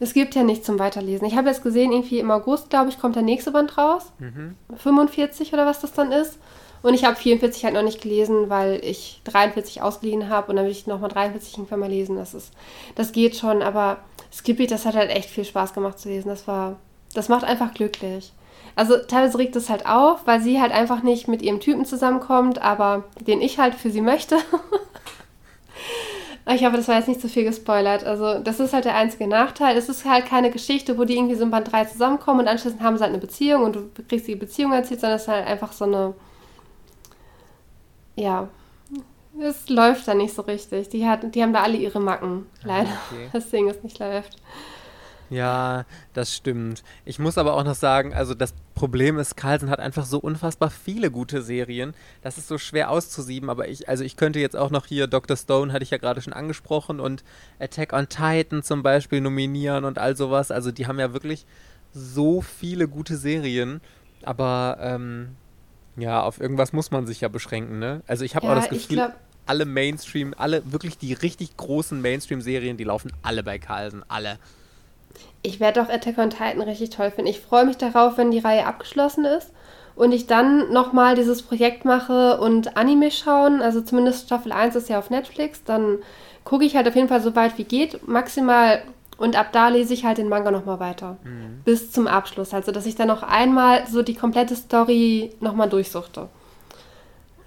es gibt ja nichts zum Weiterlesen. Ich habe jetzt gesehen, irgendwie im August, glaube ich, kommt der nächste Band raus. Mhm. 45 oder was das dann ist. Und ich habe 44 halt noch nicht gelesen, weil ich 43 ausgeliehen habe und dann will ich nochmal 43 irgendwann mal lesen. Das ist, das geht schon, aber Skippy, das hat halt echt viel Spaß gemacht zu lesen. Das war, das macht einfach glücklich. Also teilweise regt es halt auf, weil sie halt einfach nicht mit ihrem Typen zusammenkommt, aber den ich halt für sie möchte. ich hoffe, das war jetzt nicht zu viel gespoilert. Also, das ist halt der einzige Nachteil. Es ist halt keine Geschichte, wo die irgendwie so in Band 3 zusammenkommen und anschließend haben sie halt eine Beziehung und du kriegst die Beziehung erzählt, sondern es ist halt einfach so eine. Ja. Es läuft da nicht so richtig. Die, hat, die haben da alle ihre Macken, leider. Okay. Deswegen es nicht läuft. Ja, das stimmt. Ich muss aber auch noch sagen, also das Problem ist, Carlsen hat einfach so unfassbar viele gute Serien. Das ist so schwer auszusieben, aber ich, also ich könnte jetzt auch noch hier Dr. Stone, hatte ich ja gerade schon angesprochen, und Attack on Titan zum Beispiel nominieren und all sowas. Also die haben ja wirklich so viele gute Serien. Aber ähm, ja, auf irgendwas muss man sich ja beschränken, ne? Also ich habe ja, auch das Gefühl, alle Mainstream, alle wirklich die richtig großen Mainstream-Serien, die laufen alle bei Carlsen, alle. Ich werde auch Attack on Titan richtig toll finden. Ich freue mich darauf, wenn die Reihe abgeschlossen ist und ich dann nochmal dieses Projekt mache und Anime schauen. Also zumindest Staffel 1 ist ja auf Netflix. Dann gucke ich halt auf jeden Fall so weit wie geht. Maximal und ab da lese ich halt den Manga nochmal weiter. Mhm. Bis zum Abschluss. Also, dass ich dann noch einmal so die komplette Story nochmal durchsuchte.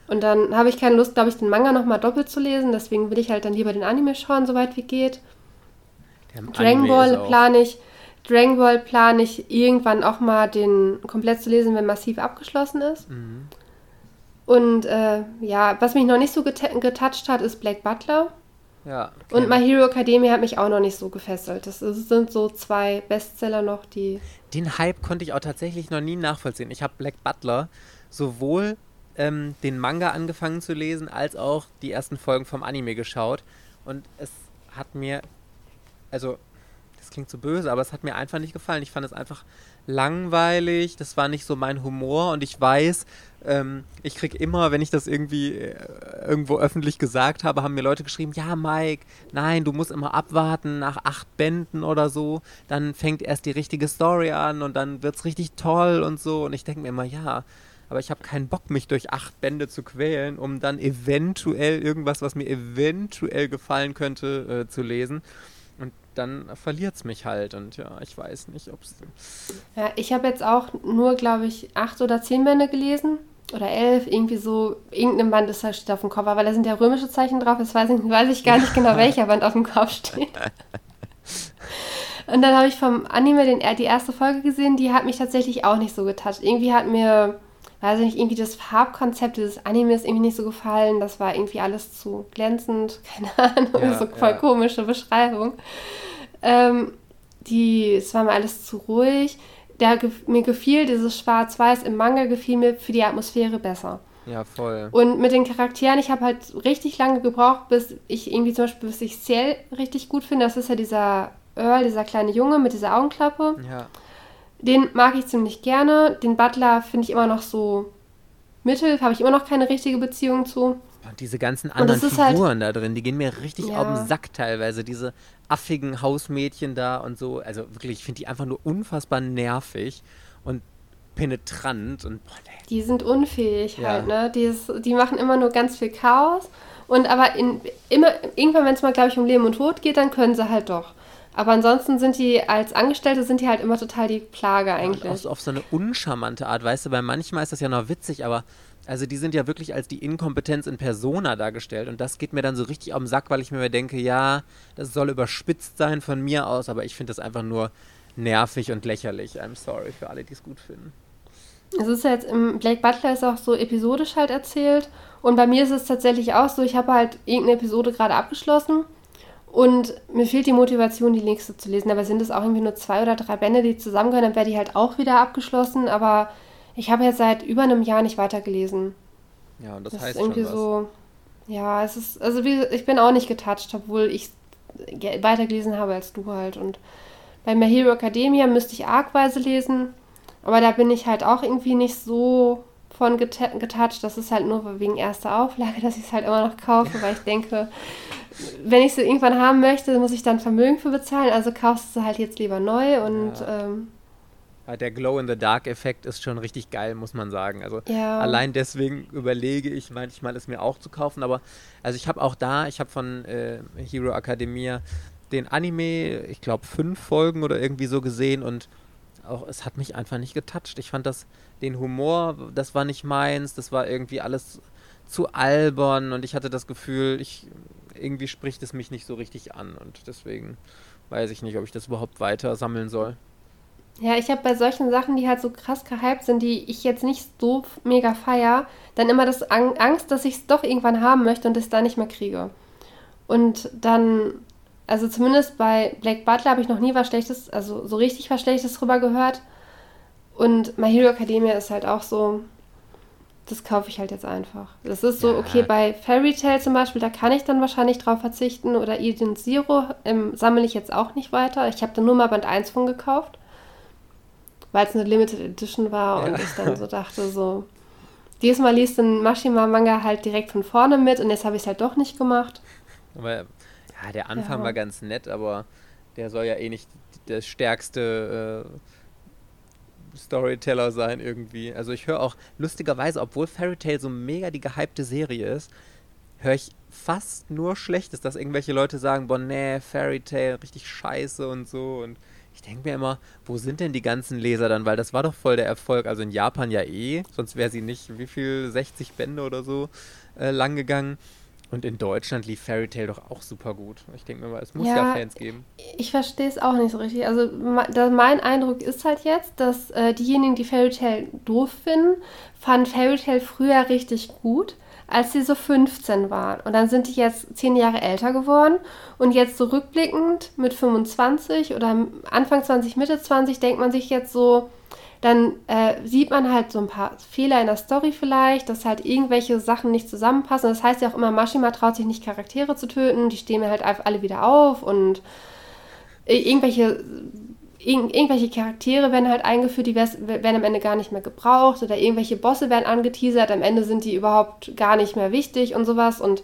Und dann habe ich keine Lust, glaube ich, den Manga nochmal doppelt zu lesen. Deswegen will ich halt dann lieber den Anime schauen, so weit wie geht. Dragon Ball plane ich, Dragon Ball plane ich irgendwann auch mal den komplett zu lesen, wenn massiv abgeschlossen ist. Mhm. Und äh, ja, was mich noch nicht so get getoucht hat, ist Black Butler. Ja. Okay. Und My Hero Academia hat mich auch noch nicht so gefesselt. Das sind so zwei Bestseller noch, die. Den Hype konnte ich auch tatsächlich noch nie nachvollziehen. Ich habe Black Butler sowohl ähm, den Manga angefangen zu lesen, als auch die ersten Folgen vom Anime geschaut. Und es hat mir also das klingt so böse, aber es hat mir einfach nicht gefallen. Ich fand es einfach langweilig, das war nicht so mein Humor und ich weiß, ähm, ich kriege immer, wenn ich das irgendwie äh, irgendwo öffentlich gesagt habe, haben mir Leute geschrieben, ja Mike, nein, du musst immer abwarten nach acht Bänden oder so, dann fängt erst die richtige Story an und dann wird es richtig toll und so. Und ich denke mir immer, ja, aber ich habe keinen Bock, mich durch acht Bände zu quälen, um dann eventuell irgendwas, was mir eventuell gefallen könnte, äh, zu lesen dann verliert es mich halt. Und ja, ich weiß nicht, ob es. Ja, ich habe jetzt auch nur, glaube ich, acht oder zehn Bände gelesen. Oder elf, irgendwie so, irgendein Band ist da steht auf dem Cover, weil da sind ja römische Zeichen drauf, jetzt weiß ich, weiß ich gar nicht genau, welcher Band auf dem Kopf steht. Und dann habe ich vom Anime den, die erste Folge gesehen, die hat mich tatsächlich auch nicht so getoucht. Irgendwie hat mir weiß ich nicht, irgendwie das Farbkonzept dieses Animes irgendwie nicht so gefallen. Das war irgendwie alles zu glänzend, keine Ahnung, ja, so voll ja. komische Beschreibung. Ähm, die, es war mir alles zu ruhig. Der, mir gefiel dieses Schwarz-Weiß im Manga gefiel mir für die Atmosphäre besser. Ja, voll. Und mit den Charakteren, ich habe halt richtig lange gebraucht, bis ich irgendwie zum Beispiel, bis ich Ciel richtig gut finde. Das ist ja dieser Earl, dieser kleine Junge mit dieser Augenklappe. Ja. Den mag ich ziemlich gerne. Den Butler finde ich immer noch so mittel, habe ich immer noch keine richtige Beziehung zu. Und diese ganzen anderen halt Figuren halt, da drin, die gehen mir richtig ja. auf den Sack teilweise. Diese affigen Hausmädchen da und so. Also wirklich, ich finde die einfach nur unfassbar nervig und penetrant und boah, nee. Die sind unfähig ja. halt, ne? Die, ist, die machen immer nur ganz viel Chaos. Und aber in, immer, irgendwann, wenn es mal, glaube ich, um Leben und Tod geht, dann können sie halt doch. Aber ansonsten sind die als Angestellte sind die halt immer total die Plage eigentlich. Ja, auf, auf so eine uncharmante Art, weißt du, weil manchmal ist das ja noch witzig, aber also die sind ja wirklich als die Inkompetenz in Persona dargestellt und das geht mir dann so richtig auf den Sack, weil ich mir denke, ja, das soll überspitzt sein von mir aus, aber ich finde das einfach nur nervig und lächerlich. I'm sorry für alle, die es gut finden. Es ist ja jetzt im Blake Butler ist auch so episodisch halt erzählt und bei mir ist es tatsächlich auch so, ich habe halt irgendeine Episode gerade abgeschlossen und mir fehlt die Motivation, die nächste zu lesen. Aber sind es auch irgendwie nur zwei oder drei Bände, die zusammengehören, dann wäre die halt auch wieder abgeschlossen. Aber ich habe jetzt seit über einem Jahr nicht weitergelesen. Ja, und das, das heißt ist irgendwie so. Ja, es ist, also wie, ich bin auch nicht getoucht, obwohl ich weitergelesen habe als du halt. Und bei My Hero Academia müsste ich argweise lesen, aber da bin ich halt auch irgendwie nicht so von getoucht. Das ist halt nur wegen erster Auflage, dass ich es halt immer noch kaufe, weil ich denke, wenn ich sie irgendwann haben möchte, muss ich dann Vermögen für bezahlen. Also kaufst du halt jetzt lieber neu und. Ja. Ähm, der Glow-in-the-Dark-Effekt ist schon richtig geil, muss man sagen. Also ja. allein deswegen überlege ich manchmal, es mir auch zu kaufen. Aber also ich habe auch da, ich habe von äh, Hero Academia den Anime, ich glaube, fünf Folgen oder irgendwie so gesehen und auch, es hat mich einfach nicht getoucht. Ich fand das, den Humor, das war nicht meins, das war irgendwie alles zu albern und ich hatte das Gefühl, ich, irgendwie spricht es mich nicht so richtig an und deswegen weiß ich nicht, ob ich das überhaupt weiter sammeln soll. Ja, ich habe bei solchen Sachen, die halt so krass gehypt sind, die ich jetzt nicht so mega feier, dann immer das Angst, dass ich es doch irgendwann haben möchte und es da nicht mehr kriege. Und dann, also zumindest bei Black Butler habe ich noch nie was Schlechtes, also so richtig was Schlechtes drüber gehört. Und My Hero Academia ist halt auch so, das kaufe ich halt jetzt einfach. Das ist so, ja. okay, bei Fairy Tail zum Beispiel, da kann ich dann wahrscheinlich drauf verzichten. Oder Eden Zero ähm, sammle ich jetzt auch nicht weiter. Ich habe da nur mal Band 1 von gekauft, weil es eine Limited Edition war ja. und ich dann so dachte, so, diesmal liest ein Mashima-Manga halt direkt von vorne mit und jetzt habe ich es halt doch nicht gemacht. Aber ja, der Anfang ja. war ganz nett, aber der soll ja eh nicht das stärkste äh, Storyteller sein irgendwie. Also ich höre auch lustigerweise, obwohl Fairy Tail so mega die gehypte Serie ist, höre ich fast nur Schlechtes, dass irgendwelche Leute sagen, boah, nee, Fairy Tail, richtig scheiße und so. Und ich denke mir immer, wo sind denn die ganzen Leser dann? Weil das war doch voll der Erfolg. Also in Japan ja eh, sonst wäre sie nicht, wie viel, 60 Bände oder so äh, lang gegangen. Und in Deutschland lief Fairy Tail doch auch super gut. Ich denke mir mal, es muss ja, ja Fans geben. Ich verstehe es auch nicht so richtig. Also mein Eindruck ist halt jetzt, dass äh, diejenigen, die Fairy Tail doof finden, fanden Fairy Tail früher richtig gut, als sie so 15 waren. Und dann sind die jetzt 10 Jahre älter geworden. Und jetzt so rückblickend mit 25 oder Anfang 20, Mitte 20 denkt man sich jetzt so, dann äh, sieht man halt so ein paar Fehler in der Story vielleicht, dass halt irgendwelche Sachen nicht zusammenpassen. Das heißt ja auch immer, Mashima traut sich nicht Charaktere zu töten, die stehen halt alle wieder auf und irgendwelche Ir irgendwelche Charaktere werden halt eingeführt, die werden am Ende gar nicht mehr gebraucht oder irgendwelche Bosse werden angeteasert, am Ende sind die überhaupt gar nicht mehr wichtig und sowas. Und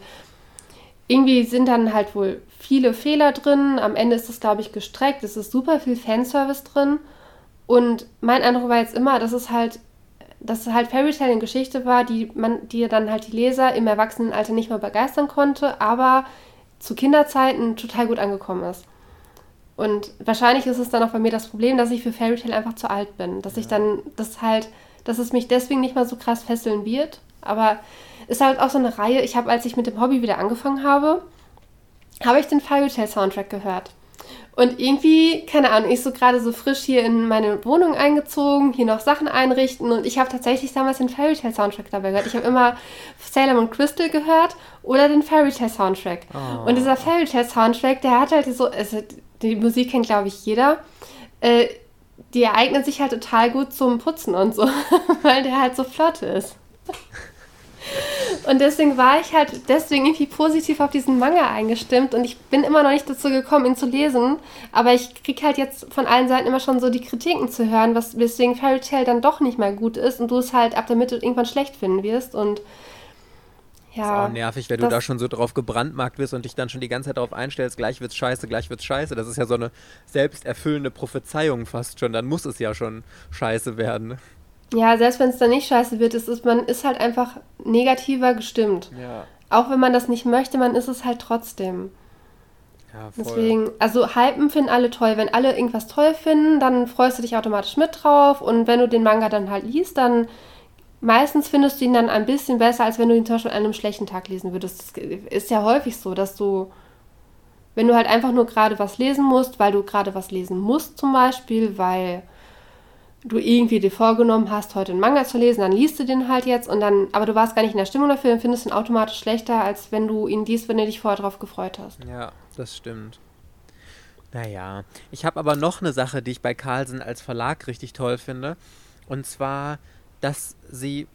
irgendwie sind dann halt wohl viele Fehler drin, am Ende ist es glaube ich gestreckt, es ist super viel Fanservice drin und mein Eindruck war jetzt immer, dass es halt, dass es halt Fairy Tale eine Geschichte war, die man, die dann halt die Leser im Erwachsenenalter nicht mehr begeistern konnte, aber zu Kinderzeiten total gut angekommen ist. Und wahrscheinlich ist es dann auch bei mir das Problem, dass ich für Fairy Tale einfach zu alt bin. Dass ja. ich dann, das halt, dass es mich deswegen nicht mal so krass fesseln wird. Aber ist halt auch so eine Reihe. Ich habe, als ich mit dem Hobby wieder angefangen habe, habe ich den Fairy Tale Soundtrack gehört. Und irgendwie, keine Ahnung, ich so gerade so frisch hier in meine Wohnung eingezogen, hier noch Sachen einrichten und ich habe tatsächlich damals den Fairy Tale Soundtrack dabei gehört. Ich habe immer Salem und Crystal gehört oder den Fairy Tale Soundtrack. Oh. Und dieser Fairy Tale Soundtrack, der hat halt so, also die Musik kennt glaube ich jeder. Äh, die ereignet sich halt total gut zum Putzen und so, weil der halt so flott ist. Und deswegen war ich halt deswegen irgendwie positiv auf diesen Manga eingestimmt und ich bin immer noch nicht dazu gekommen, ihn zu lesen. Aber ich kriege halt jetzt von allen Seiten immer schon so die Kritiken zu hören, was, weswegen Fairy Tail dann doch nicht mehr gut ist und du es halt ab der Mitte irgendwann schlecht finden wirst. Und ja. Ist auch nervig, wenn du da schon so drauf gebrandmarkt bist und dich dann schon die ganze Zeit darauf einstellst, gleich wird's scheiße, gleich wird's scheiße. Das ist ja so eine selbsterfüllende Prophezeiung fast schon. Dann muss es ja schon scheiße werden. Ja, selbst wenn es dann nicht scheiße wird, ist, ist, man ist halt einfach negativer gestimmt. Ja. Auch wenn man das nicht möchte, man ist es halt trotzdem. Ja, voll. Deswegen, also Hypen finden alle toll. Wenn alle irgendwas toll finden, dann freust du dich automatisch mit drauf. Und wenn du den Manga dann halt liest, dann meistens findest du ihn dann ein bisschen besser, als wenn du ihn zum Beispiel an einem schlechten Tag lesen würdest. Das ist ja häufig so, dass du, wenn du halt einfach nur gerade was lesen musst, weil du gerade was lesen musst zum Beispiel, weil du irgendwie dir vorgenommen hast, heute einen Manga zu lesen, dann liest du den halt jetzt und dann, aber du warst gar nicht in der Stimmung dafür, dann findest du ihn automatisch schlechter, als wenn du ihn liest, wenn du dich vorher drauf gefreut hast. Ja, das stimmt. Naja, ich habe aber noch eine Sache, die ich bei Carlsen als Verlag richtig toll finde. Und zwar, dass sie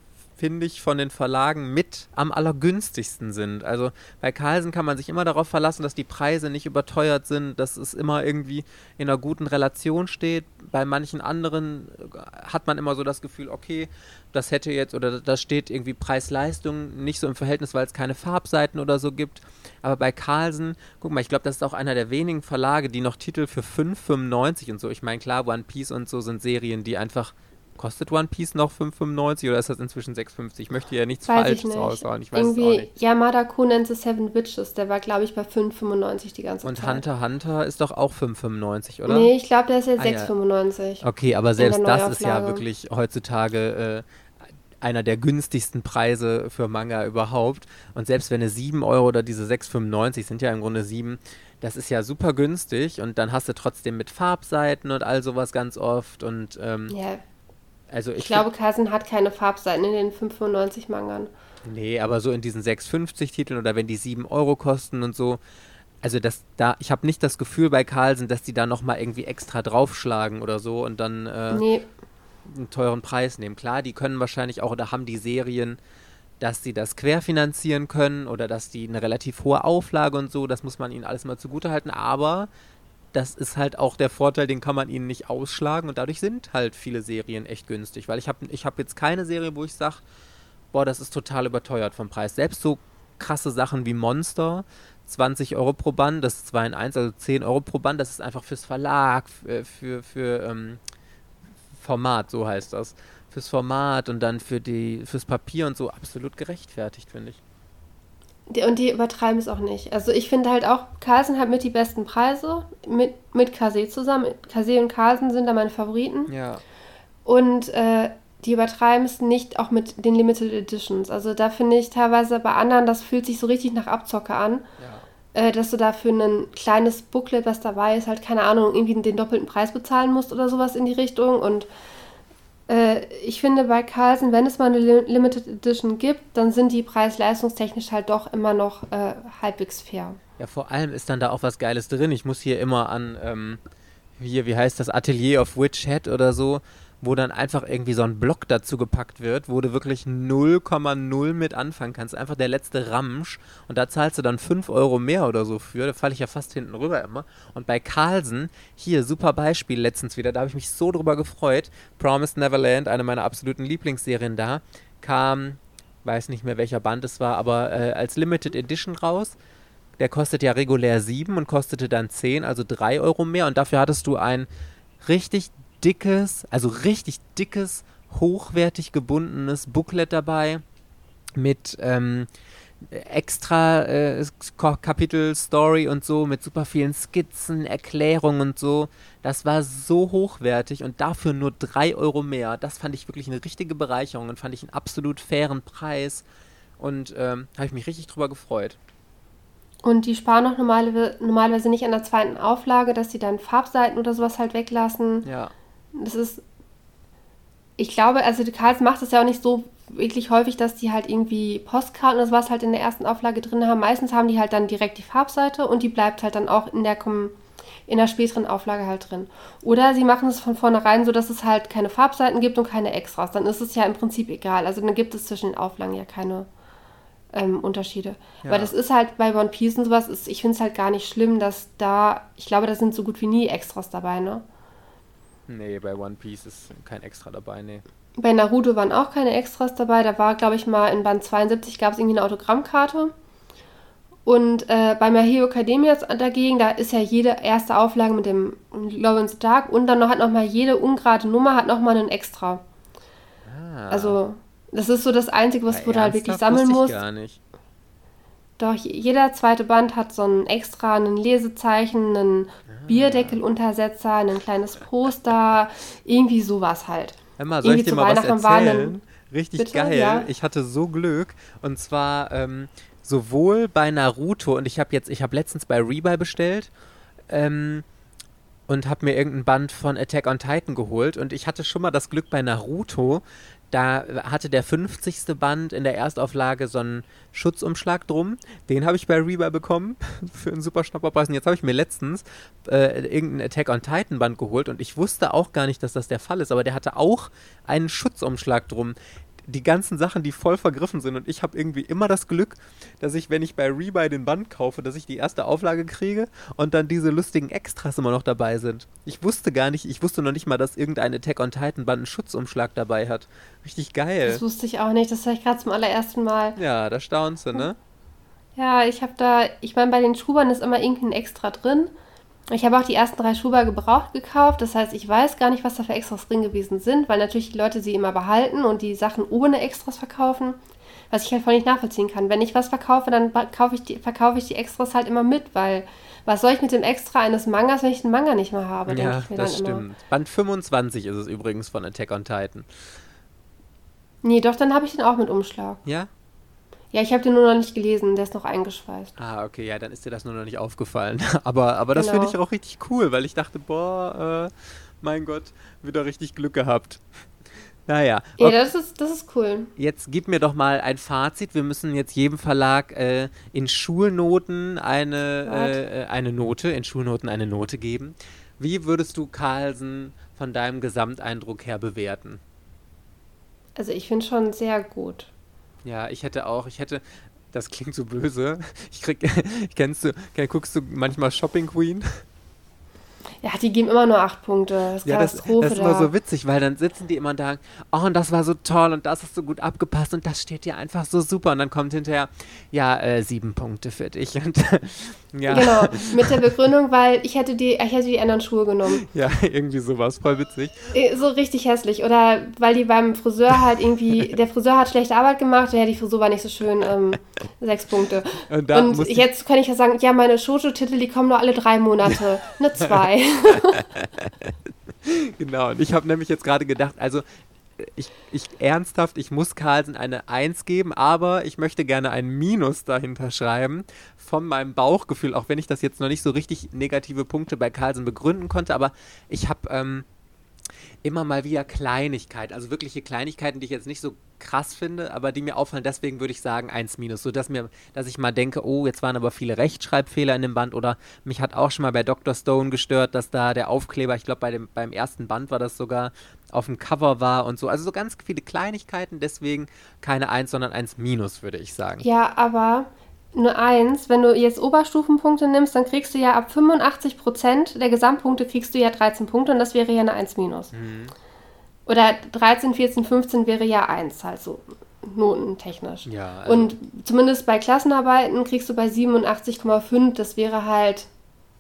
finde ich, von den Verlagen mit am allergünstigsten sind. Also bei Carlsen kann man sich immer darauf verlassen, dass die Preise nicht überteuert sind, dass es immer irgendwie in einer guten Relation steht. Bei manchen anderen äh, hat man immer so das Gefühl, okay, das hätte jetzt oder das steht irgendwie Preis-Leistung nicht so im Verhältnis, weil es keine Farbseiten oder so gibt. Aber bei Carlsen, guck mal, ich glaube, das ist auch einer der wenigen Verlage, die noch Titel für 5,95 und so. Ich meine, klar, One Piece und so sind Serien, die einfach Kostet One Piece noch 5,95 oder ist das inzwischen 6,50? Ich möchte ja nichts Weiß Falsches raushauen. Ich weiß Irgendwie, es auch nicht. Yamada Conan the Seven Witches, der war, glaube ich, bei 5,95 die ganze Und Zeit. Und Hunter Hunter ist doch auch 5,95, oder? Nee, ich glaube, der ist jetzt ah, 6,95. Ja. Okay, aber selbst das ist ja wirklich heutzutage äh, einer der günstigsten Preise für Manga überhaupt. Und selbst wenn es 7 Euro oder diese 6,95 sind ja im Grunde 7, das ist ja super günstig und dann hast du trotzdem mit Farbseiten und all sowas ganz oft und ähm, ja, also ich, ich glaube, Kaisen hat keine Farbseiten in den 95 Mangern. Nee, aber so in diesen 6,50 Titeln oder wenn die 7 Euro kosten und so. Also das da, ich habe nicht das Gefühl bei Carlsen, dass die da nochmal irgendwie extra draufschlagen oder so und dann äh, nee. einen teuren Preis nehmen. Klar, die können wahrscheinlich auch oder haben die Serien, dass sie das querfinanzieren können oder dass die eine relativ hohe Auflage und so, das muss man ihnen alles mal zugutehalten, aber das ist halt auch der Vorteil, den kann man ihnen nicht ausschlagen und dadurch sind halt viele Serien echt günstig, weil ich habe ich hab jetzt keine Serie, wo ich sage, boah, das ist total überteuert vom Preis. Selbst so krasse Sachen wie Monster, 20 Euro pro Band, das ist 2 in 1, also 10 Euro pro Band, das ist einfach fürs Verlag, für, für, für ähm, Format, so heißt das. Fürs Format und dann für die, fürs Papier und so absolut gerechtfertigt, finde ich. Und die übertreiben es auch nicht. Also ich finde halt auch, Carlsen hat mit die besten Preise, mit, mit Kase zusammen. Kase und Carlsen sind da meine Favoriten. Ja. Und äh, die übertreiben es nicht auch mit den Limited Editions. Also da finde ich teilweise bei anderen, das fühlt sich so richtig nach Abzocke an. Ja. Äh, dass du da für ein kleines Booklet, was dabei ist, halt keine Ahnung, irgendwie den doppelten Preis bezahlen musst oder sowas in die Richtung. Und äh, ich finde bei Carlsen, wenn es mal eine Limited Edition gibt, dann sind die preis-leistungstechnisch halt doch immer noch äh, halbwegs fair. Ja, vor allem ist dann da auch was Geiles drin. Ich muss hier immer an, ähm, hier, wie heißt das, Atelier of Witch Hat oder so wo dann einfach irgendwie so ein Block dazu gepackt wird, wo du wirklich 0,0 mit anfangen kannst. Einfach der letzte Ramsch. Und da zahlst du dann 5 Euro mehr oder so für. Da falle ich ja fast hinten rüber immer. Und bei Carlsen, hier, super Beispiel letztens wieder, da habe ich mich so drüber gefreut. Promised Neverland, eine meiner absoluten Lieblingsserien da, kam, weiß nicht mehr welcher Band es war, aber äh, als Limited Edition raus. Der kostet ja regulär 7 und kostete dann 10, also 3 Euro mehr. Und dafür hattest du ein richtig dickes, also richtig dickes, hochwertig gebundenes Booklet dabei mit ähm, extra äh, Kapitel Story und so mit super vielen Skizzen, Erklärungen und so. Das war so hochwertig und dafür nur 3 Euro mehr. Das fand ich wirklich eine richtige Bereicherung und fand ich einen absolut fairen Preis und ähm, habe ich mich richtig drüber gefreut. Und die sparen auch normale, normalerweise nicht an der zweiten Auflage, dass sie dann Farbseiten oder sowas halt weglassen. Ja. Das ist, ich glaube, also die Karls macht es ja auch nicht so wirklich häufig, dass die halt irgendwie Postkarten oder sowas halt in der ersten Auflage drin haben. Meistens haben die halt dann direkt die Farbseite und die bleibt halt dann auch in der, in der späteren Auflage halt drin. Oder sie machen es von vornherein so, dass es halt keine Farbseiten gibt und keine Extras. Dann ist es ja im Prinzip egal. Also dann gibt es zwischen den Auflagen ja keine ähm, Unterschiede. Ja. Weil das ist halt bei One Piece und sowas, ist, ich finde es halt gar nicht schlimm, dass da, ich glaube, da sind so gut wie nie Extras dabei, ne? Nee, bei One Piece ist kein Extra dabei, nee. Bei Naruto waren auch keine Extras dabei. Da war, glaube ich, mal in Band 72 gab es irgendwie eine Autogrammkarte. Und äh, bei My Hero Academia dagegen, da ist ja jede erste Auflage mit dem the Dark und dann noch, hat nochmal jede ungerade Nummer hat nochmal einen Extra. Ah. Also, das ist so das Einzige, was ja, du halt wirklich sammeln musst. Gar nicht. Doch, jeder zweite Band hat so ein extra, ein Lesezeichen, einen ah. Bierdeckeluntersetzer, ein kleines Poster, irgendwie sowas halt. Emma, soll irgendwie ich dir mal was erzählen? Richtig Bitte? geil. Ja. Ich hatte so Glück. Und zwar ähm, sowohl bei Naruto und ich habe jetzt, ich habe letztens bei Rebuy bestellt. Ähm, und habe mir irgendein Band von Attack on Titan geholt und ich hatte schon mal das Glück bei Naruto, da hatte der 50. Band in der Erstauflage so einen Schutzumschlag drum. Den habe ich bei Reba bekommen für einen super Schnapperpreis. Und jetzt habe ich mir letztens äh, irgendeinen Attack on Titan Band geholt und ich wusste auch gar nicht, dass das der Fall ist, aber der hatte auch einen Schutzumschlag drum die ganzen Sachen, die voll vergriffen sind. Und ich habe irgendwie immer das Glück, dass ich, wenn ich bei Rebuy den Band kaufe, dass ich die erste Auflage kriege und dann diese lustigen Extras immer noch dabei sind. Ich wusste gar nicht, ich wusste noch nicht mal, dass irgendein Attack on Titan Band einen Schutzumschlag dabei hat. Richtig geil. Das wusste ich auch nicht, das habe ich gerade zum allerersten Mal. Ja, da staunst du, ne? Ja, ich habe da, ich meine, bei den Schubern ist immer irgendwie ein Extra drin. Ich habe auch die ersten drei Schuber gebraucht gekauft. Das heißt, ich weiß gar nicht, was da für Extras drin gewesen sind, weil natürlich die Leute sie immer behalten und die Sachen ohne Extras verkaufen. Was ich halt voll nicht nachvollziehen kann. Wenn ich was verkaufe, dann kaufe ich die, verkaufe ich die Extras halt immer mit, weil was soll ich mit dem Extra eines Mangas, wenn ich den Manga nicht mehr habe? Ja, das stimmt. Immer. Band 25 ist es übrigens von Attack on Titan. Nee, doch, dann habe ich den auch mit Umschlag. Ja? Ja, ich habe den nur noch nicht gelesen, der ist noch eingeschweißt. Ah, okay, ja, dann ist dir das nur noch nicht aufgefallen. aber, aber das genau. finde ich auch richtig cool, weil ich dachte, boah, äh, mein Gott, wieder richtig Glück gehabt. Naja. Ja, das ist, das ist cool. Jetzt gib mir doch mal ein Fazit. Wir müssen jetzt jedem Verlag äh, in Schulnoten eine, äh, eine Note, in Schulnoten eine Note geben. Wie würdest du Carlsen von deinem Gesamteindruck her bewerten? Also ich finde schon sehr gut. Ja, ich hätte auch, ich hätte, das klingt so böse. Ich krieg, kennst du, guckst du manchmal Shopping Queen? Ja, die geben immer nur acht Punkte. Das ist ja, das, das, ist immer so witzig, weil dann sitzen die immer und sagen, oh, und das war so toll und das hast so gut abgepasst und das steht dir einfach so super. Und dann kommt hinterher, ja, äh, sieben Punkte für dich. Und, ja. Genau, mit der Begründung, weil ich hätte die, ich hätte die anderen Schuhe genommen. Ja, irgendwie sowas, voll witzig. Äh, so richtig hässlich. Oder weil die beim Friseur halt irgendwie, der Friseur hat schlechte Arbeit gemacht, ja, die Frisur war nicht so schön, ähm, sechs Punkte. Und, und jetzt kann ich ja sagen, ja, meine Shoujo-Titel, die kommen nur alle drei Monate. Eine zwei. genau, und ich habe nämlich jetzt gerade gedacht, also ich, ich ernsthaft, ich muss Carlsen eine 1 geben, aber ich möchte gerne ein Minus dahinter schreiben von meinem Bauchgefühl, auch wenn ich das jetzt noch nicht so richtig negative Punkte bei Carlsen begründen konnte, aber ich habe ähm, immer mal wieder Kleinigkeiten, also wirkliche Kleinigkeiten, die ich jetzt nicht so krass finde, aber die mir auffallen, deswegen würde ich sagen 1 minus, sodass mir, dass ich mal denke, oh, jetzt waren aber viele Rechtschreibfehler in dem Band oder mich hat auch schon mal bei Dr. Stone gestört, dass da der Aufkleber, ich glaube bei dem, beim ersten Band war das sogar, auf dem Cover war und so. Also so ganz viele Kleinigkeiten, deswegen keine 1, sondern 1 minus, würde ich sagen. Ja, aber eine 1, wenn du jetzt Oberstufenpunkte nimmst, dann kriegst du ja ab 85 Prozent der Gesamtpunkte kriegst du ja 13 Punkte und das wäre ja eine 1 minus. Mhm. Oder 13, 14, 15 wäre ja 1, halt so notentechnisch. Ja, also und zumindest bei Klassenarbeiten kriegst du bei 87,5, das wäre halt,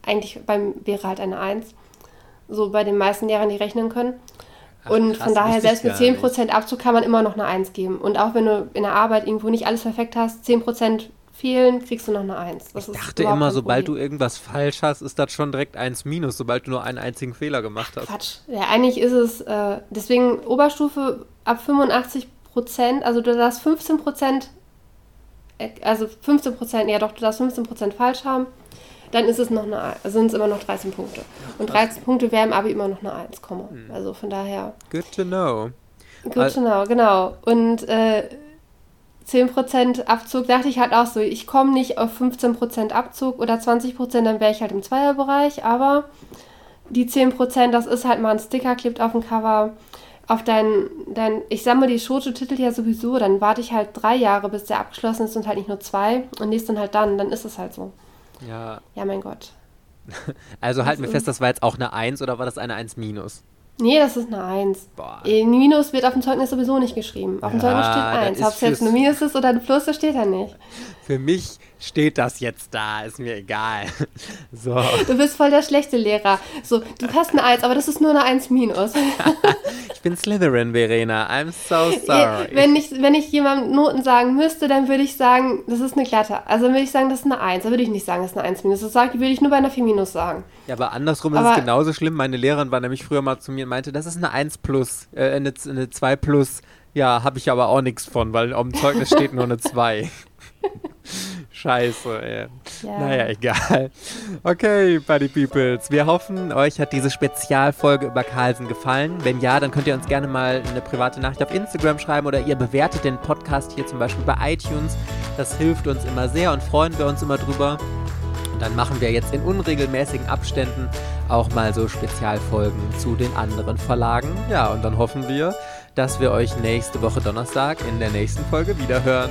eigentlich beim, wäre halt eine 1. So bei den meisten Lehrern, die rechnen können. Ach, und krass, von daher, selbst mit 10% Abzug kann man immer noch eine 1 geben. Und auch wenn du in der Arbeit irgendwo nicht alles perfekt hast, 10% fehlen, kriegst du noch eine 1. Das ich dachte immer, sobald du irgendwas falsch hast, ist das schon direkt 1 minus, sobald du nur einen einzigen Fehler gemacht hast. Quatsch. Ja, eigentlich ist es, äh, deswegen Oberstufe ab 85 Prozent, also du darfst 15 Prozent, äh, also 15 Prozent, ja doch, du darfst 15 Prozent falsch haben, dann ist es noch eine, sind es immer noch 13 Punkte. Und 13 Punkte wären im Abi immer noch eine 1, hm. also von daher. Good to know. Good to know, genau. Und äh, 10% Abzug dachte ich halt auch so, ich komme nicht auf 15% Abzug oder 20%, dann wäre ich halt im Zweierbereich, aber die 10%, das ist halt mal ein Sticker, klebt auf dem Cover. Auf dein, dein ich sammle die Shoto-Titel ja sowieso, dann warte ich halt drei Jahre, bis der abgeschlossen ist und halt nicht nur zwei und nächstes dann halt dann, dann ist es halt so. Ja. Ja, mein Gott. Also halten wir fest, das war jetzt auch eine 1 oder war das eine 1 minus? Nee, das ist eine 1. Boah. Ein Minus wird auf dem Zeugnis sowieso nicht geschrieben. Auf dem ja, Zeugnis steht 1. Ob es jetzt ein Minus ist oder ein Plus, das steht da nicht. Für mich steht das jetzt da, ist mir egal. So. Du bist voll der schlechte Lehrer. So, du hast eine 1, aber das ist nur eine 1 minus. ich bin Slytherin, Verena. I'm so sorry. Wenn ich, wenn ich jemandem Noten sagen müsste, dann würde ich sagen, das ist eine glatte. Also würde ich sagen, das ist eine 1. Da würde ich nicht sagen, das ist eine 1 minus. Das würde ich nur bei einer 4 minus sagen. Ja, aber andersrum aber ist es genauso schlimm. Meine Lehrerin war nämlich früher mal zu mir und meinte, das ist eine 1 plus, äh, eine, eine 2 plus. Ja, habe ich aber auch nichts von, weil auf dem Zeugnis steht nur eine 2. Scheiße, ey. Ja. Naja, egal. Okay, Buddy Peoples. Wir hoffen, euch hat diese Spezialfolge über Carlsen gefallen. Wenn ja, dann könnt ihr uns gerne mal eine private Nachricht auf Instagram schreiben oder ihr bewertet den Podcast hier zum Beispiel bei iTunes. Das hilft uns immer sehr und freuen wir uns immer drüber. Und dann machen wir jetzt in unregelmäßigen Abständen auch mal so Spezialfolgen zu den anderen Verlagen. Ja, und dann hoffen wir, dass wir euch nächste Woche Donnerstag in der nächsten Folge wiederhören.